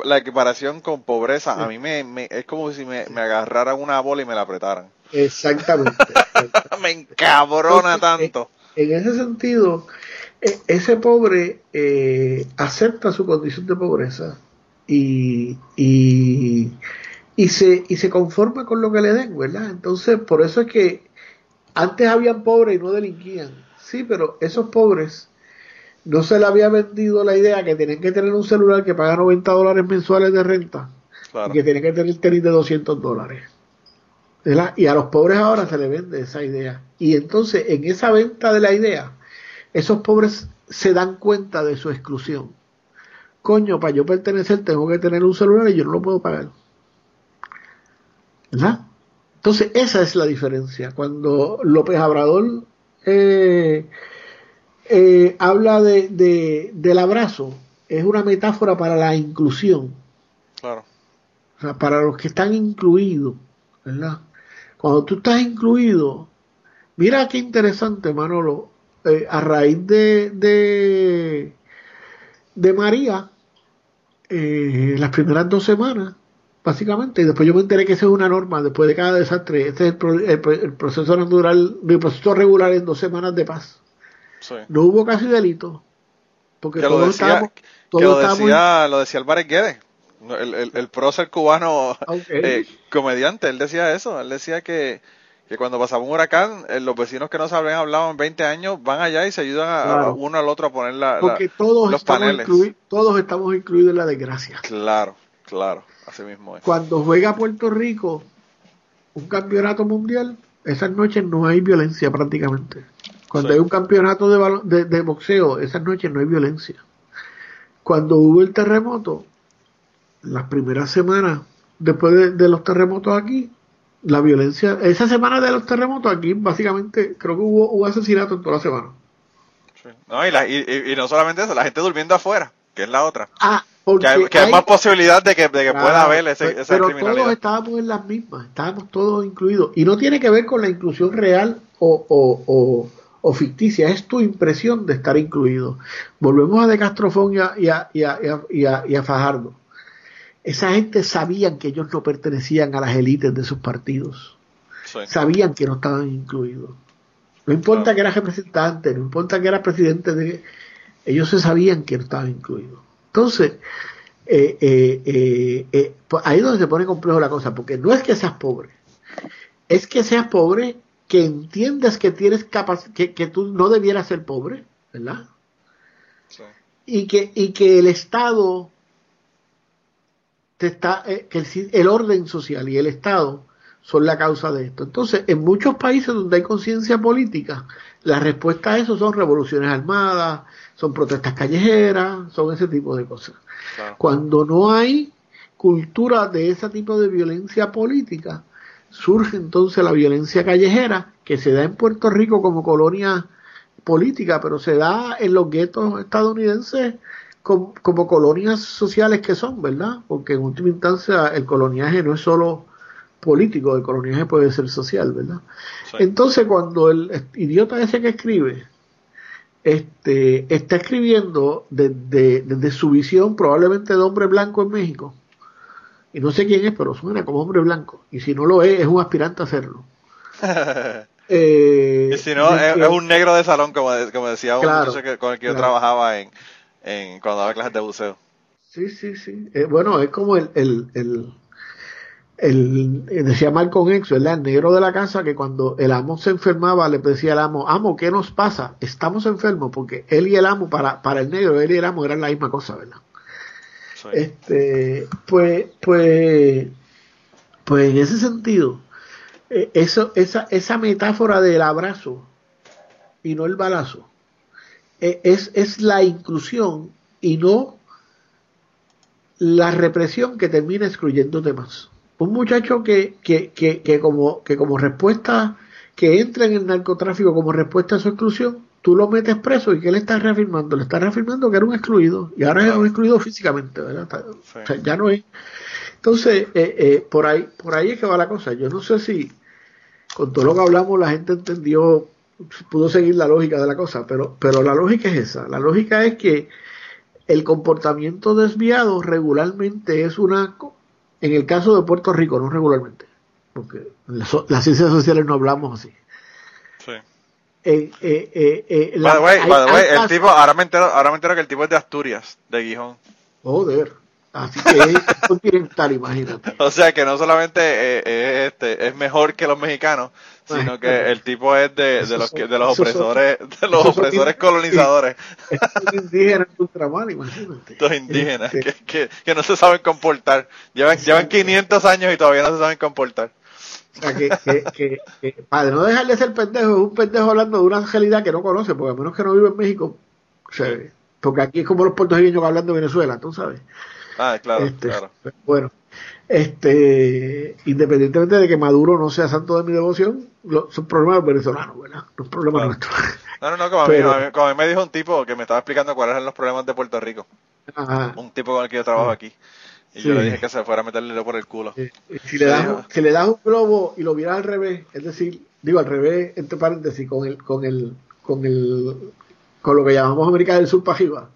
la, equiparación con pobreza, a mí me, es como si me, me agarraran una bola y me la apretaran. Exactamente. me encabrona tanto. En, ese sentido, e, ese pobre eh, acepta su condición de pobreza y, y, y, se, y se conforma con lo que le den, ¿verdad? Entonces, por eso es que antes habían pobres y no delinquían. Sí, pero esos pobres no se le había vendido la idea que tienen que tener un celular que paga 90 dólares mensuales de renta y que tienen que tener tenis de 200 dólares. Y a los pobres ahora se le vende esa idea. Y entonces en esa venta de la idea, esos pobres se dan cuenta de su exclusión. Coño, para yo pertenecer tengo que tener un celular y yo no lo puedo pagar. ¿Verdad? Entonces esa es la diferencia. Cuando López Abrador eh, eh, habla de, del abrazo, es una metáfora para la inclusión. Claro. O sea, para los que están incluidos, ¿verdad? Cuando tú estás incluido, mira qué interesante, Manolo, eh, a raíz de, de, de María, eh, las primeras dos semanas, básicamente, y después yo me enteré que esa es una norma, después de cada desastre, este es el, pro- el pro- el proceso natural, el proceso regular en dos semanas de paz. Sí. No hubo casi delito, porque Que lo todos decía, estábamos, que todos lo estábamos- decía, lo decía Álvarez Guedes, el, el, el prócer cubano eh, comediante, él decía eso, él decía que, que cuando pasaba un huracán, eh, los vecinos que no se habían hablado en 20 años van allá y se ayudan a, uno al otro a poner la, todos los paneles. todos estamos incluidos en la desgracia. Claro, claro, así mismo es. Cuando juega Puerto Rico un campeonato mundial, esas noches no hay violencia prácticamente. Cuando Sí. hay un campeonato de, de, de boxeo, esas noches no hay violencia. Cuando hubo el terremoto, las primeras semanas después de, de los terremotos aquí, la violencia, esa semana de los terremotos aquí, básicamente, creo que hubo, hubo asesinato en toda la semana. Sí. No, y, la- y, y- no solamente eso, la gente durmiendo afuera, que es la otra. Ah, Que porque hay, que hay hay- más posibilidad de que, de que pueda haber ese, pe- esa pero criminalidad. todos estábamos en las mismas, estábamos todos incluidos. Y no tiene que ver con la inclusión real o, o, o, o ficticia, es tu impresión de estar incluido. Volvemos a De Castrofón y a, y a, y a- y a- y a Fajardo. Esa gente sabían que ellos no pertenecían a las élites de sus partidos, Sí. sabían que no estaban incluidos. No importa Claro. que eras representante, no importa que eras presidente de... Ellos se sabían que no estaban incluidos. Entonces, eh, eh, eh, eh, pues ahí es donde se pone complejo la cosa, porque no es que seas pobre, es que seas pobre que entiendas que tienes que, que tú no debieras ser pobre, ¿verdad? Sí. Y que, y que el Estado te está, eh, que el, orden social y el Estado son la causa de esto. Entonces, en muchos países donde hay conciencia política, la respuesta a eso son revoluciones armadas, son protestas callejeras, son ese tipo de cosas. Claro. Cuando no hay cultura de ese tipo de violencia política, surge entonces la violencia callejera que se da en Puerto Rico como colonia política, pero se da en los guetos estadounidenses com- como, colonias sociales que son, ¿verdad? Porque en última instancia el coloniaje no es solo político, el coloniaje puede ser social, ¿verdad? Sí. Entonces cuando el idiota ese que escribe este, está escribiendo desde, desde su visión probablemente de hombre blanco en México, y no sé quién es, pero suena como hombre blanco, y si no lo es, es un aspirante a hacerlo. Eh, y si no, es, un negro de salón, como, de- como decía un Claro, muchacho que- con el que yo trabajaba en, en cuando daba clases de buceo. Sí, sí, sí. Eh, bueno, es como el, el, el, el- decía Malcolm X, ¿verdad? El negro de la casa que cuando el amo se enfermaba le decía al amo, amo, ¿qué nos pasa? Estamos enfermos porque él y el amo, para, para el negro, él y el amo eran la misma cosa, ¿verdad? Sí. Este, pues, pues, pues en ese sentido, eh, eso, esa, esa metáfora del abrazo y no el balazo, es, es la inclusión y no la represión que termina excluyéndote más. Un muchacho que, que, que, que como, que como respuesta, que entra en el narcotráfico como respuesta a su exclusión, tú lo metes preso y que le estás reafirmando, le estás reafirmando que era un excluido y ahora es un excluido físicamente, ¿verdad? O sea, ya no es. Entonces, eh, eh, por ahí, por ahí es que va la cosa. Yo no sé si con todo lo que hablamos la gente entendió, pudo seguir la lógica de la cosa, pero, pero la lógica es esa. La lógica es que el comportamiento desviado regularmente es una, en el caso de Puerto Rico, no regularmente, porque en las las ciencias sociales no hablamos así. Sí. Eh, eh, eh, By the way, hay- by the hay way, el casos- tipo, ahora me entero, ahora me entero que el tipo es de Asturias, de Gijón. Joder. Así que es continental, imagínate. O sea que no solamente eh, eh, este, es mejor que los mexicanos, sino que el tipo es de, de los que, de los son- opresores, de los son opresores colonizadores, Estos indígenas ultramar, imagínate. estos indígenas, Este, que, que, que no se saben comportar. Llevan, llevan 500 años y todavía no se saben comportar. O sea, que, que, que, que para no dejar de ser pendejo, es un pendejo hablando de una realidad que no conoce, porque a menos que no vive en México, o sea, porque aquí es como los puertorriqueños hablando de Venezuela, tú sabes. Ah, claro, Este, claro. Bueno, este, independientemente de que Maduro no sea santo de mi devoción, lo- son problemas venezolanos, ¿verdad? No es problema Claro. nuestro. No, no, no, como, Pero- a mí, como a mí- me dijo un tipo que me estaba explicando cuáles eran los problemas de Puerto Rico. un tipo con el que yo trabajo aquí. Y yo le dije que se fuera a meterle por el culo. Si, le das, si le das un globo y lo miras al revés, es decir, digo al revés, entre paréntesis, con el, con el, con el, con lo que llamamos América del Sur para arriba.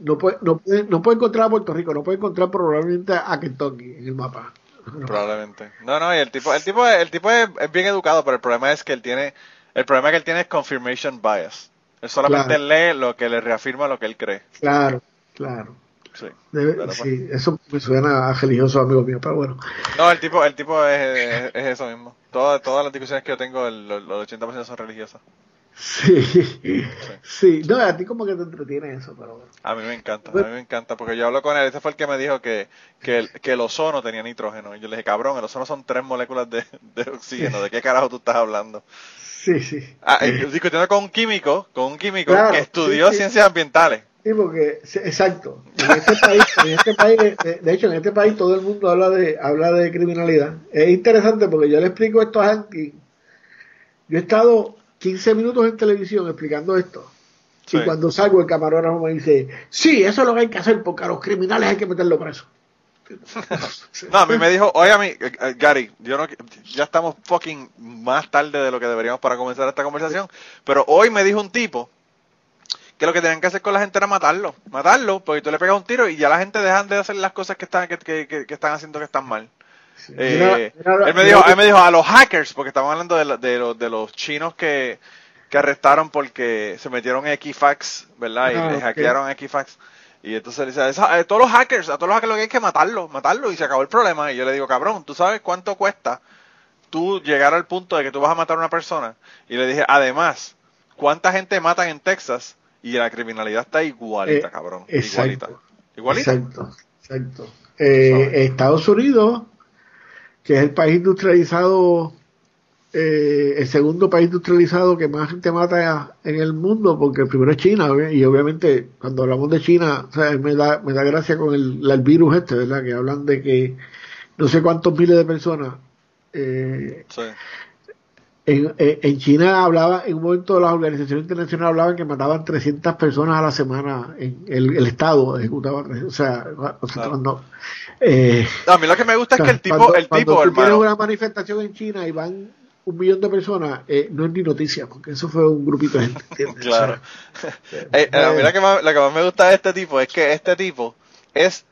No, puede, no, puede, no puede encontrar a Puerto Rico, no puede encontrar probablemente a Kentucky en el mapa. Probablemente. No, no, y el tipo, el tipo, el tipo es, bien educado, pero el problema es que él tiene, el problema que él tiene es confirmation bias. Él solamente lee lo que le reafirma lo que él cree. Claro, claro. Sí, pues sí eso me suena a religioso amigo mío, pero bueno. No, el tipo, el tipo es, es, eso mismo. Todas, todas las discusiones que yo tengo, los 80% son religiosas. Sí, sí, no, a ti como que te entretiene eso, pero bueno. A mí me encanta, a mí me encanta, porque yo hablo con él, ese fue el que me dijo que, que, el, que el ozono tenía nitrógeno, y yo le dije, cabrón, el ozono son tres moléculas de, de oxígeno, ¿de qué carajo tú estás hablando? Sí, sí. Ah, discutiendo con un químico, con un químico que estudió ciencias ambientales. Sí, porque, exacto, en este país, en este país de, hecho en este país todo el mundo habla de, habla de criminalidad. Es interesante porque yo le explico esto a Hanky, yo he estado 15 minutos en televisión explicando esto. Y cuando salgo el camarógrafo me dice, sí, eso es lo que hay que hacer porque a los criminales hay que meterlo preso. no, a mí me dijo, oye a mí, eh, eh, Gary, yo no, ya estamos fucking más tarde de lo que deberíamos para comenzar esta conversación, pero hoy me dijo un tipo que lo que tenían que hacer con la gente era matarlo, matarlo, porque tú le pegas un tiro y ya la gente dejan de hacer las cosas que están, que, que, que están haciendo que están mal. Eh, él, me dijo, él me dijo a los hackers, porque estamos hablando de, de, los chinos que, que, arrestaron porque se metieron en Equifax, ¿verdad? Y ah, hackearon Equifax. Y entonces le dice, a todos los hackers, a todos los hackers lo que hay que matarlo, matarlo y se acabó el problema. Y yo le digo, cabrón, ¿tú sabes cuánto cuesta tú llegar al punto de que tú vas a matar a una persona? Y le dije, además, ¿cuánta gente matan en Texas? Y la criminalidad está igualita, eh, cabrón. igualita. Igualita. Exacto, exacto. Eh, Estados Unidos que es el país industrializado, eh, el segundo país industrializado que más gente mata en el mundo, porque el primero es China, y obviamente cuando hablamos de China, me, da, me da gracia con el, virus este, ¿verdad? Que hablan de que no sé cuántos miles de personas. Eh, en, China hablaba, en un momento las organizaciones internacionales hablaban que mataban 300 personas a la semana, en el, Estado ejecutaba, o sea, no, eh, a mí lo que me gusta es que el tipo, el tipo, cuando hermano. una manifestación en China y van un millón de personas, eh, no es ni noticia, porque eso fue un grupito de gente. claro. Eh, a mí lo que, más, lo que más me gusta de este tipo es que este tipo es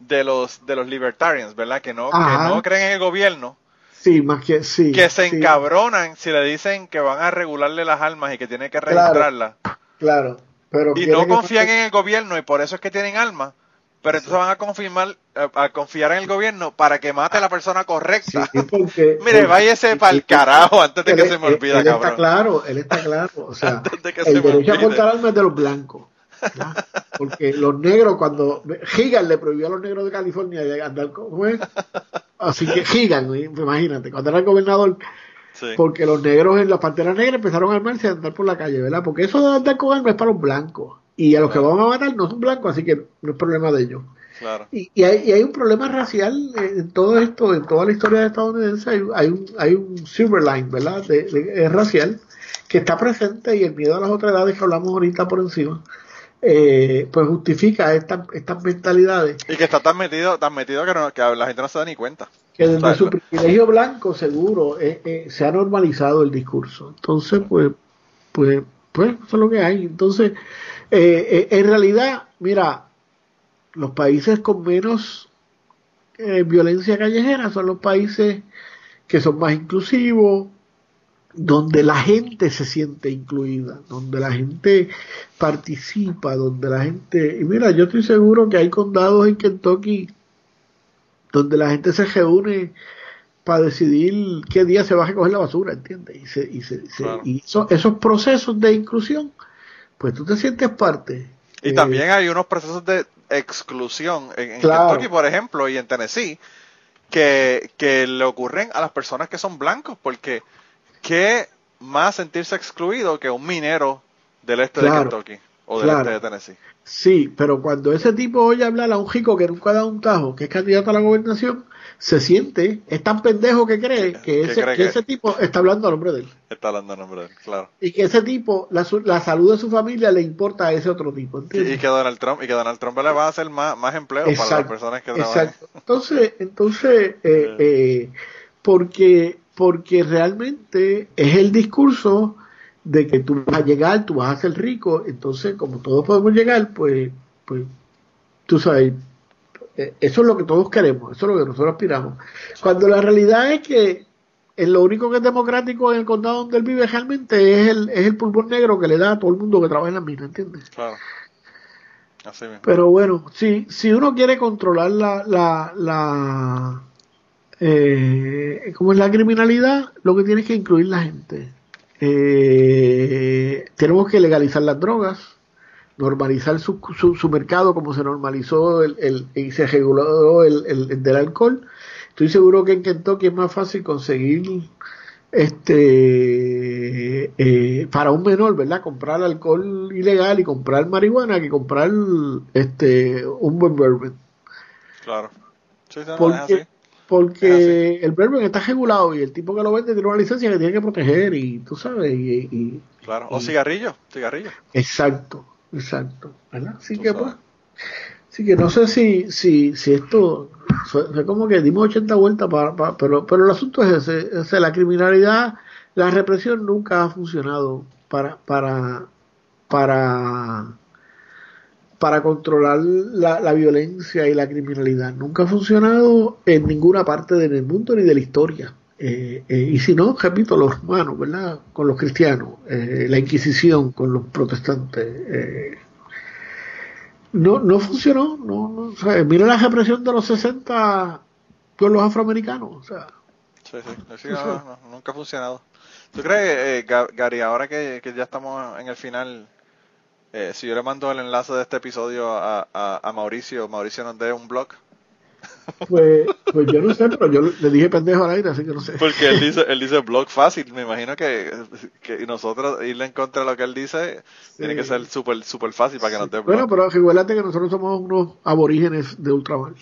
de los de los libertarians, ¿verdad? Que no, que no creen en el gobierno. Sí, más que sí. Que se encabronan si le dicen que van a regularle las armas y que tienen que registrarlas. Claro, Pero y no confían en el gobierno y por eso es que tienen armas pero entonces van a confirmar, a, confiar en el gobierno para que mate a la persona correcta. Mire, váyase para el carajo antes de que se me olvide, él Está claro, él está claro. O sea, el derecho a portar armas es de los blancos. Porque los negros, cuando Gigan le prohibió a los negros de California andar con. Así que Gigan, imagínate, cuando era el gobernador. Porque los negros en las panteras negras empezaron a armarse a andar por la calle, ¿verdad? Porque eso de andar con armas es para los blancos. Y a los que van a matar no son blancos, así que no es problema de ellos. Y, y, hay, y, hay, un problema racial en todo esto, en toda la historia estadounidense, hay, hay un, hay un silver line, ¿verdad? De, racial que está presente y el miedo a las otras edades que hablamos ahorita por encima, eh, pues justifica estas estas mentalidades. Y que está tan metido, tan metido que, que la gente no se da ni cuenta. Que desde su privilegio blanco, seguro, eh, eh, se ha normalizado el discurso. Entonces, pues, pues, pues, eso es lo que hay. Entonces, eh, eh, en realidad, mira, los países con menos eh, violencia callejera son los países que son más inclusivos, donde la gente se siente incluida, donde la gente participa, donde la gente... Y mira, yo estoy seguro que hay condados en Kentucky donde la gente se reúne para decidir qué día se va a recoger la basura, ¿entiendes? Y, se, y, se, y esos procesos de inclusión pues tú te sientes parte. Y también hay unos procesos de exclusión en, Kentucky, por ejemplo, y en Tennessee, que, que le ocurren a las personas que son blancos, porque ¿qué más sentirse excluido que un minero del este de Kentucky o del este de Tennessee? Sí, pero cuando ese tipo oye hablar a un chico que nunca ha dado un tajo, que es candidato a la gobernación, se siente, es tan pendejo que cree que, ese, cree que que- ese tipo está hablando a nombre de él. Está hablando a nombre de él, claro. Y que ese tipo, la, salud de su familia le importa a ese otro tipo, Y, ¿entiendes? y que Donald Trump y que Donald Trump le va a hacer más, más empleo para las personas que trabajan. Exacto. Entonces, entonces eh, eh, porque, porque realmente es el discurso de que tú vas a llegar, tú vas a ser rico, entonces como todos podemos llegar, pues, pues tú sabes, eso es lo que todos queremos, eso es lo que nosotros aspiramos. Cuando la realidad es que eh, lo único que es democrático en el condado donde él vive realmente es el, es el pulmón negro que le da a todo el mundo que trabaja en la mina, ¿entiendes? Claro. Así mismo. Pero bueno, si, si uno quiere controlar la, la, la eh, ¿cómo es la criminalidad, lo que tiene es que incluir la gente. Eh, tenemos que legalizar las drogas, normalizar su, su, su mercado como se normalizó el, el- y se reguló el, el- el del alcohol. Estoy seguro que en Kentucky es más fácil conseguir este eh, para un menor, ¿verdad? Comprar alcohol ilegal y comprar marihuana que comprar este un buen bourbon. Claro. Sí, es Porque, porque el bourbon está regulado y el tipo que lo vende tiene una licencia que tiene que proteger y tú sabes y, y- Claro. O cigarrillo, cigarrillo. exacto, exacto, ¿verdad? Así Tú que sabes. pues, así que no sé si si si esto fue, fue como que dimos 80 vueltas para, para- pero pero el asunto es ese, la criminalidad, la represión nunca ha funcionado para para para para controlar la, la violencia y la criminalidad. Nunca ha funcionado en ninguna parte del mundo ni de la historia. Eh, eh, y si no, repito, los romanos, ¿verdad? Con los cristianos, eh, la Inquisición con los protestantes. eh, no, no funcionó. No, no, o sea, mira la represión de los 60 con los afroamericanos. O sea, Sí, sí. Sí, no, no, nunca ha funcionado. ¿Tú crees, eh, Ga- Gary, ahora que, que ya estamos en el final, si yo le mando el enlace de este episodio a, a, a Mauricio, Mauricio nos dé un blog? Pues, pues yo no sé, pero yo le dije pendejo al aire, así que no sé. Porque él dice, él dice blog fácil. Me imagino que, que nosotros irle en contra de lo que él dice tiene que ser súper súper fácil para que nos dé blog. Bueno, pero recuérdate que nosotros somos unos aborígenes de ultramar.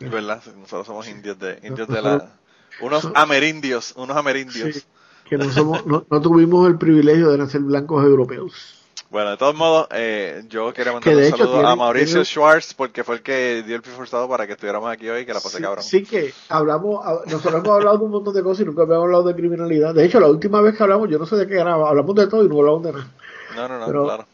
¿Verdad? Nosotros somos indios de, indios de la... Unos So- amerindios, unos amerindios. Sí, que no, somos, no, no tuvimos el privilegio de nacer blancos europeos. Bueno, de todos modos, eh, yo quería mandar un saludo tiene- a Mauricio tiene- Schwartz porque fue el que dio el pie forzado para que estuviéramos aquí hoy, que la pasé Sí, cabrón. sí que hablamos, hab- nosotros hemos hablado de un montón de cosas y nunca habíamos hablado de criminalidad. De hecho, la última vez que hablamos, yo no sé de qué era, hablamos de todo y no hablamos de nada. No, no, no, Pero- claro.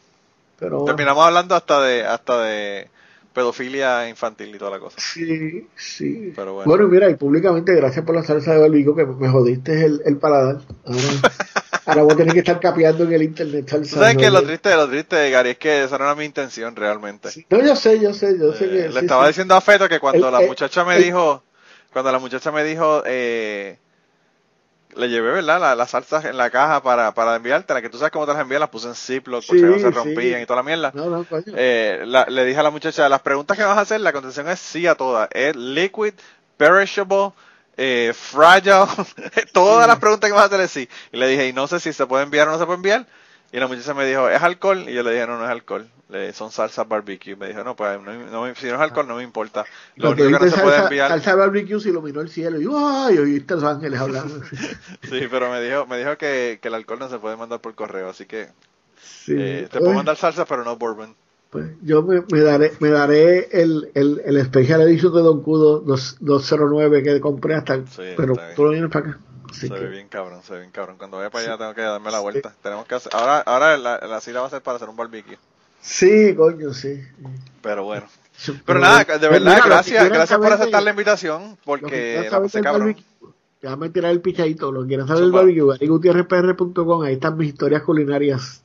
Pero Terminamos hablando hasta de hasta de pedofilia infantil y toda la cosa. sí, sí. Pero bueno. Bueno, mira, y públicamente, gracias por la salsa de barbico que me jodiste el, el paladar. Ahora, ahora voy a tener que estar capeando en el internet. ¿Tú sabes que lo triste, lo triste, Gary, es que esa no era mi intención realmente? Sí, No, yo sé, yo sé, yo sé Eh, que. le sí, estaba sí. diciendo a Feto que cuando El- la el- muchacha me el- dijo, cuando la muchacha me dijo, eh, le llevé, ¿verdad? La- Las salsas en la caja para, para enviártela, que tú sabes cómo te las envían, las puse en Ziploc porque Sí, no se sí. rompían y toda la mierda. No, no, coño. Eh, la- le dije a la muchacha, las preguntas que vas a hacer, la contestación es sí a todas. Es liquid, perishable, eh, fragile, todas las preguntas que vas a hacer sí. Y le dije, y no sé si se puede enviar o no se puede enviar. Y la muchacha me dijo, ¿es alcohol? Y yo le dije, no, no es alcohol. Le- son salsas barbecue. Me dijo, no, pues no, no- si no es alcohol no me importa. Lo único que no se puede enviar... Salsa barbecue se iluminó el cielo. Y yo, ay, oíste a los ángeles hablando. Sí, pero me dijo, me dijo que, que el alcohol no se puede mandar por correo. Así que Sí. eh, te puedo mandar salsa, pero no bourbon. Pues, yo me, me daré, me daré el, el, el Special Edition de Don Cudo 2- 209 que compré hasta. Sí, pero tú lo vienes para acá. Así Se que- ve bien cabrón, se ve bien cabrón. Cuando vaya para allá tengo que darme la vuelta. Tenemos que hacer, ahora, ahora la, la cita va a ser para hacer un barbecue. sí, coño, sí. Pero bueno. Pero nada, de pues verdad, mira, gracias, gracias por aceptar la invitación, porque la pasé cabrón. barbecue, Déjame tirar el pichadito. Lo que quieran saber Zumba. barbecue, GaryGutierrezPR.com. Ahí están mis historias culinarias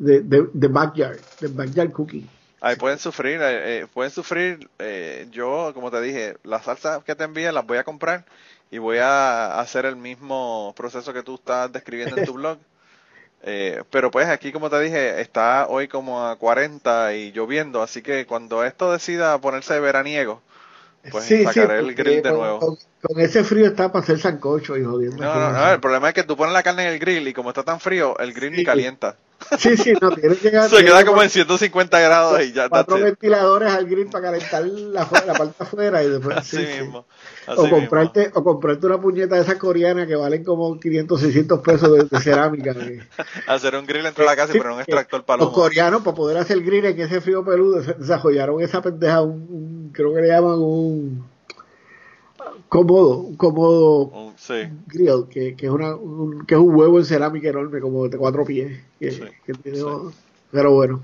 de, de, de Backyard, de Backyard Cooking. Ahí pueden sufrir, eh, eh, pueden sufrir. eh, yo, como te dije, las salsas que te envíen las voy a comprar y voy a hacer el mismo proceso que tú estás describiendo en tu blog. Eh, pero pues aquí, como te dije, está hoy como a 40 y lloviendo, así que cuando esto decida ponerse veraniego, pues sacaré el grill de con, nuevo. Con, con ese frío está para hacer sancocho y jodiendo. No, no, no, el problema es que tú pones la carne en el grill y como está tan frío, el grill ni calienta. Sí, sí, no, tiene que llegar. Se queda como en 150 grados y ya Cuatro that's it. ventiladores al grill para calentar la, la parte afuera y después. Así sí, sí. mismo. así O mismo. comprarte, o comprarte una puñeta de esas coreanas que valen como 500, 600 pesos de, de cerámica. que- Hacer un grill entre la casa y Sí, poner un extractor para Los coreanos, para poder hacer grill en ese frío peludo, desarrollaron esa pendeja, un, un- creo que le llaman un cómodo, un cómodo Un- sí. grill, que, que es una, un, que es un huevo en cerámica enorme, como de cuatro pies. Que, Sí, que tiene- sí. Pero bueno.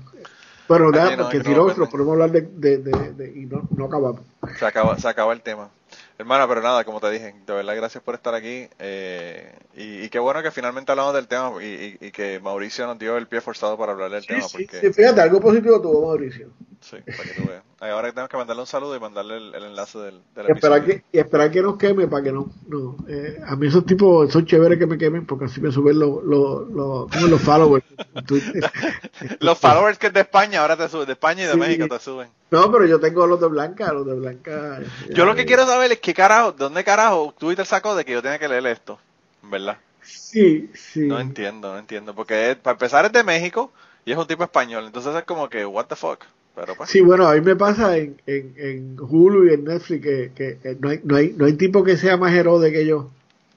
Bueno, nada, no, porque si no podemos hablar de, de, de, de- y no, no acabamos. Se acaba, se acaba el tema. Hermana, pero nada, como te dije, de verdad gracias por estar aquí. eh, y, y qué bueno que finalmente hablamos del tema y, y- y que Mauricio nos dio el pie forzado para hablar del Sí, tema. sí, porque, sí, fíjate, algo positivo tuvo Mauricio. Sí, para que tú veas. Ahora tenemos que mandarle un saludo y mandarle el, el enlace del, del Y esperar, episodio. que, y esperar que nos queme para que no. no eh, a mí esos tipos son chéveres que me quemen porque así me suben los, los, los, followers. Los followers que es de España ahora te suben, de España y de Sí. México te suben. No, pero yo tengo los de Blanca, los de Blanca. Yo lo que eh, quiero saber es qué carajo, de dónde carajo Twitter sacó de que yo tenía que leer esto, ¿verdad? Sí, sí. No entiendo, no entiendo, porque para empezar es de México y es un tipo español, entonces es como que, what the fuck, pero pues, Sí, bueno, a mí me pasa en, en, en Hulu y en Netflix que, que, que no, hay, no, hay, no hay tipo que sea más herode que yo,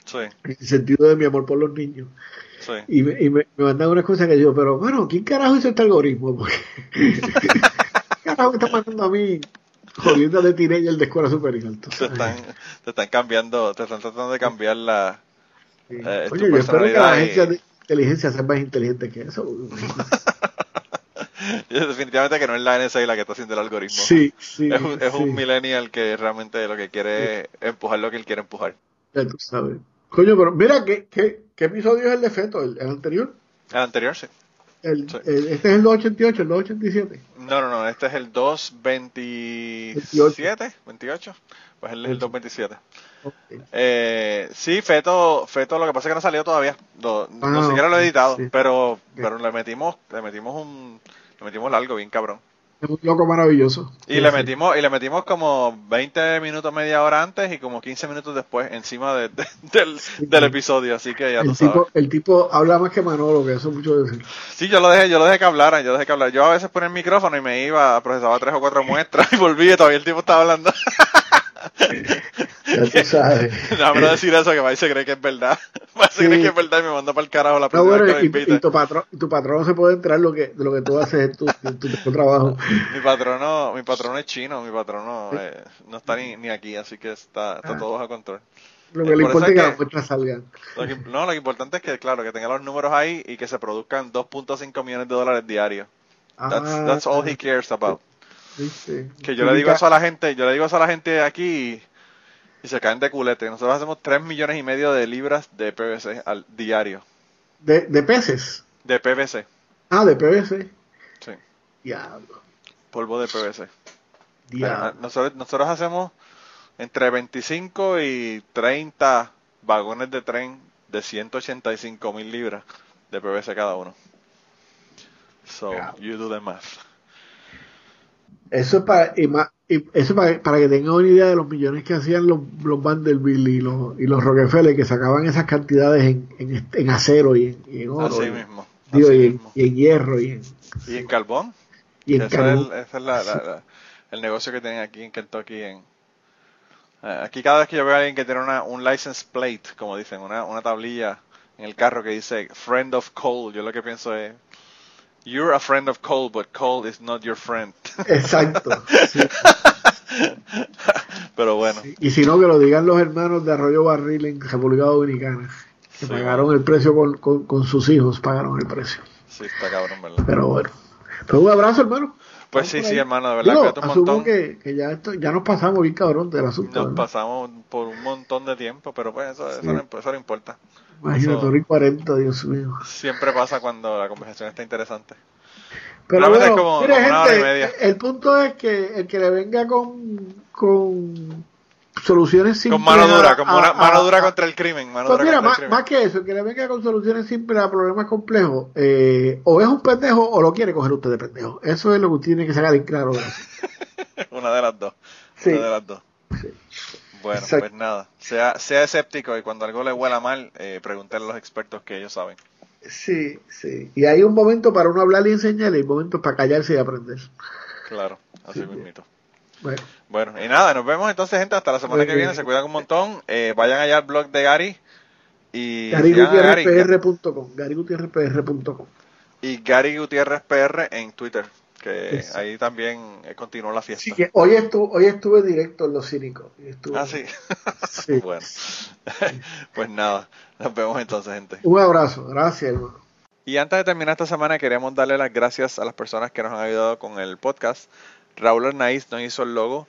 sí, en el sentido de mi amor por los niños. sí. Y me, y me, me mandan unas cosas que yo, pero bueno, ¿quién carajo hizo este algoritmo? Porque, ¿Qué carajo me está mandando a mí jodiendo de teenager de escuela superior? Te están, te están cambiando, te están tratando de cambiar la... Sí. eh, Oye, yo espero que la y- agencia de inteligencia sea más inteligente que eso. Definitivamente que no es la NSA la que está haciendo el algoritmo. Sí, sí. Es, un, es sí. un millennial que realmente lo que quiere es empujar lo que él quiere empujar. Ya tú sabes. Coño, pero mira, ¿qué, qué, qué episodio es el de Feto? ¿El, el anterior? El anterior, sí. El, Sí. el- este es el 288, el 287. No, no, no, este es el 227, 28, pues es el 227. Ok. Eh, sí, Feto, Feto, lo que pasa es que no salió todavía, no, Ah, no siquiera lo he editado, sí. pero, pero le metimos, le metimos un, le metimos largo, bien cabrón. Es un loco maravilloso. Y le metimos, y le metimos como 20 minutos, media hora antes y como 15 minutos después encima de- de- del, del episodio, así que ya tú El sabes. tipo, el tipo habla más que Manolo, que eso es mucho decir. Sí, yo lo dejé, yo lo dejé que hablaran, yo dejé que hablar. Yo a veces ponía el micrófono y me iba, procesaba tres o cuatro muestras y volví y todavía el tipo estaba hablando. Ya tú sabes. No decir eso que Mike se cree que es verdad. Mike se Sí. cree que es verdad y me manda para el carajo la No, próxima bueno, que y, me y tu patrón, tu patrón no se puede entrar lo que, lo que tú haces en tu, en tu, tu trabajo. Mi patrono, mi patrono es chino, mi patrono eh, no está ni, ni aquí, así que está, está Ah. todo bajo control. Lo Eh, que le por eso importa es que las muestras salgan. Lo que, no, lo que importante es que, claro, que tenga los números ahí y que se produzcan 2.5 millones de dólares diarios. That's, Ah, that's all he cares about. ¿viste? Que yo le digo eso a la gente, yo le digo eso a la gente aquí y, se caen de culete. Nosotros hacemos 3 millones y medio de libras de PVC al diario. De, de peces. De PVC, Ah, de PVC. sí. Diablo. Polvo de PVC. Diablo. Nosotros, nosotros hacemos entre 25 y 30 vagones de tren de 185 mil libras de PVC cada uno. So, you do the math. Eso es para, y ma- y eso para, para que tengan una idea de los millones que hacían los, los Vanderbilt y los, y los Rockefeller, que sacaban esas cantidades en, en, en acero y en, y en oro. Así y, mismo. digo, así y, en, mismo. y en hierro y en, Y en carbón. y en Ese es, carbón. el, ese es la- la- la- el negocio que tienen aquí en Kentucky. En, eh, aquí cada vez que yo veo a alguien que tiene una, un license plate, como dicen, una, una tablilla en el carro que dice Friend of Coal, yo lo que pienso es, You're a friend of coal, but coal is not your friend. Exacto. sí. Pero bueno, Y si no, que lo digan los hermanos de Arroyo Barril en República Dominicana, que Sí, pagaron el precio con, con, con sus hijos, pagaron el precio. sí, está cabrón, ¿verdad? Pero bueno. Pero un abrazo, hermano. Pues sí, sí, hermano, de verdad, Digo, cuídate un asumo montón. que, que ya, esto, ya nos pasamos bien cabrón del asunto. Nos ¿verdad? pasamos por un montón de tiempo, pero pues eso, eso, Sí. no, eso no importa. Imagínate, eso- hora y 40, Dios mío. Siempre pasa cuando la conversación está interesante. Pero bueno, como- mire, como una hora y gente, media. el punto es que el que le venga con, con soluciones simples. Con mano dura, a- una mano a- dura contra el crimen. Mano Pues dura mira, más, crimen. más que eso, que le venga con soluciones simples a problemas complejos, eh, o es un pendejo o lo quiere coger usted de pendejo. Eso es lo que usted tiene que sacar en claro. Una de las dos. Sí. Una de las dos. Bueno, Exacto. pues nada. Sea, sea escéptico y cuando algo le huela mal, eh, pregúntale a los expertos que ellos saben. Sí, sí. Y hay un momento para uno hablar y enseñar y momentos para callarse y aprender. Claro, así mismito. Bueno, Bueno, y nada, nos vemos entonces, gente, hasta la semana que viene. Se cuidan un montón. Eh, vayan allá al blog de Gary. Y GaryGutierrezPR.com. GaryGutierrezPR.com. y Gary Gutiérrez PR en Twitter. Que Sí. ahí también eh, continuó la fiesta. Así que hoy estuve, hoy estuve directo en Los Cínicos. Estuve- Ah, sí. Sí. bueno. pues nada, nos vemos entonces, gente. Un abrazo. Gracias, hermano. Y antes de terminar esta semana, queremos darle las gracias a las personas que nos han ayudado con el podcast. Raúl Arnaiz nos hizo el logo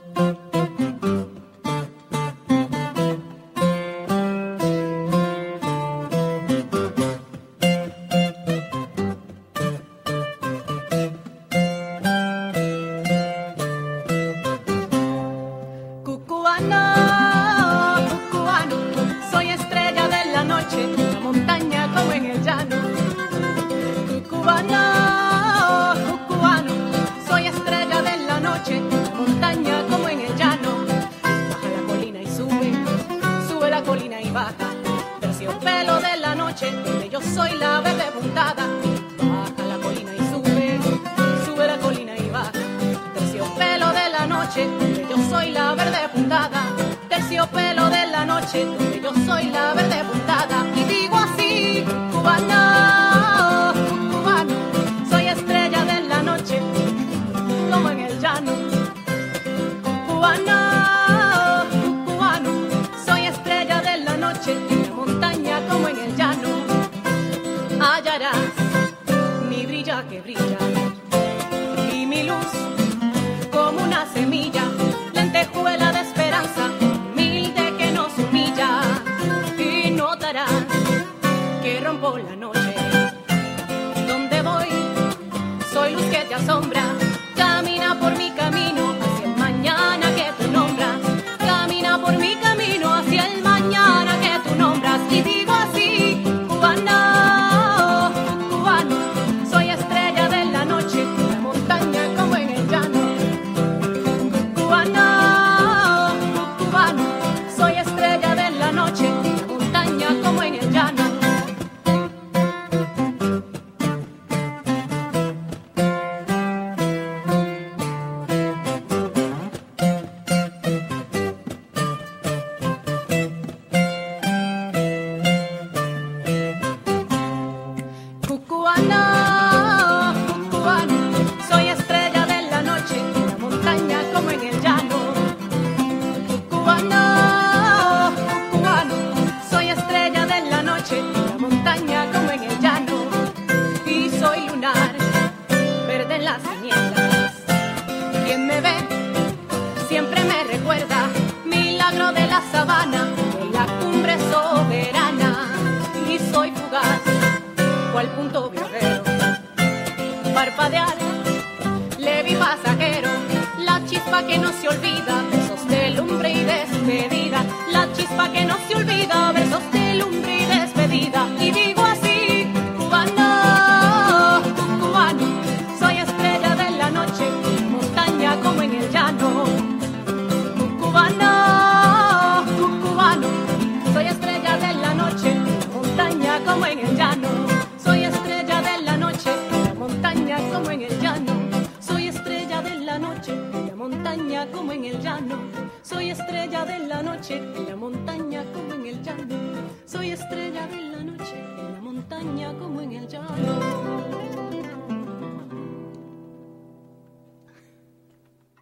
El llano. Soy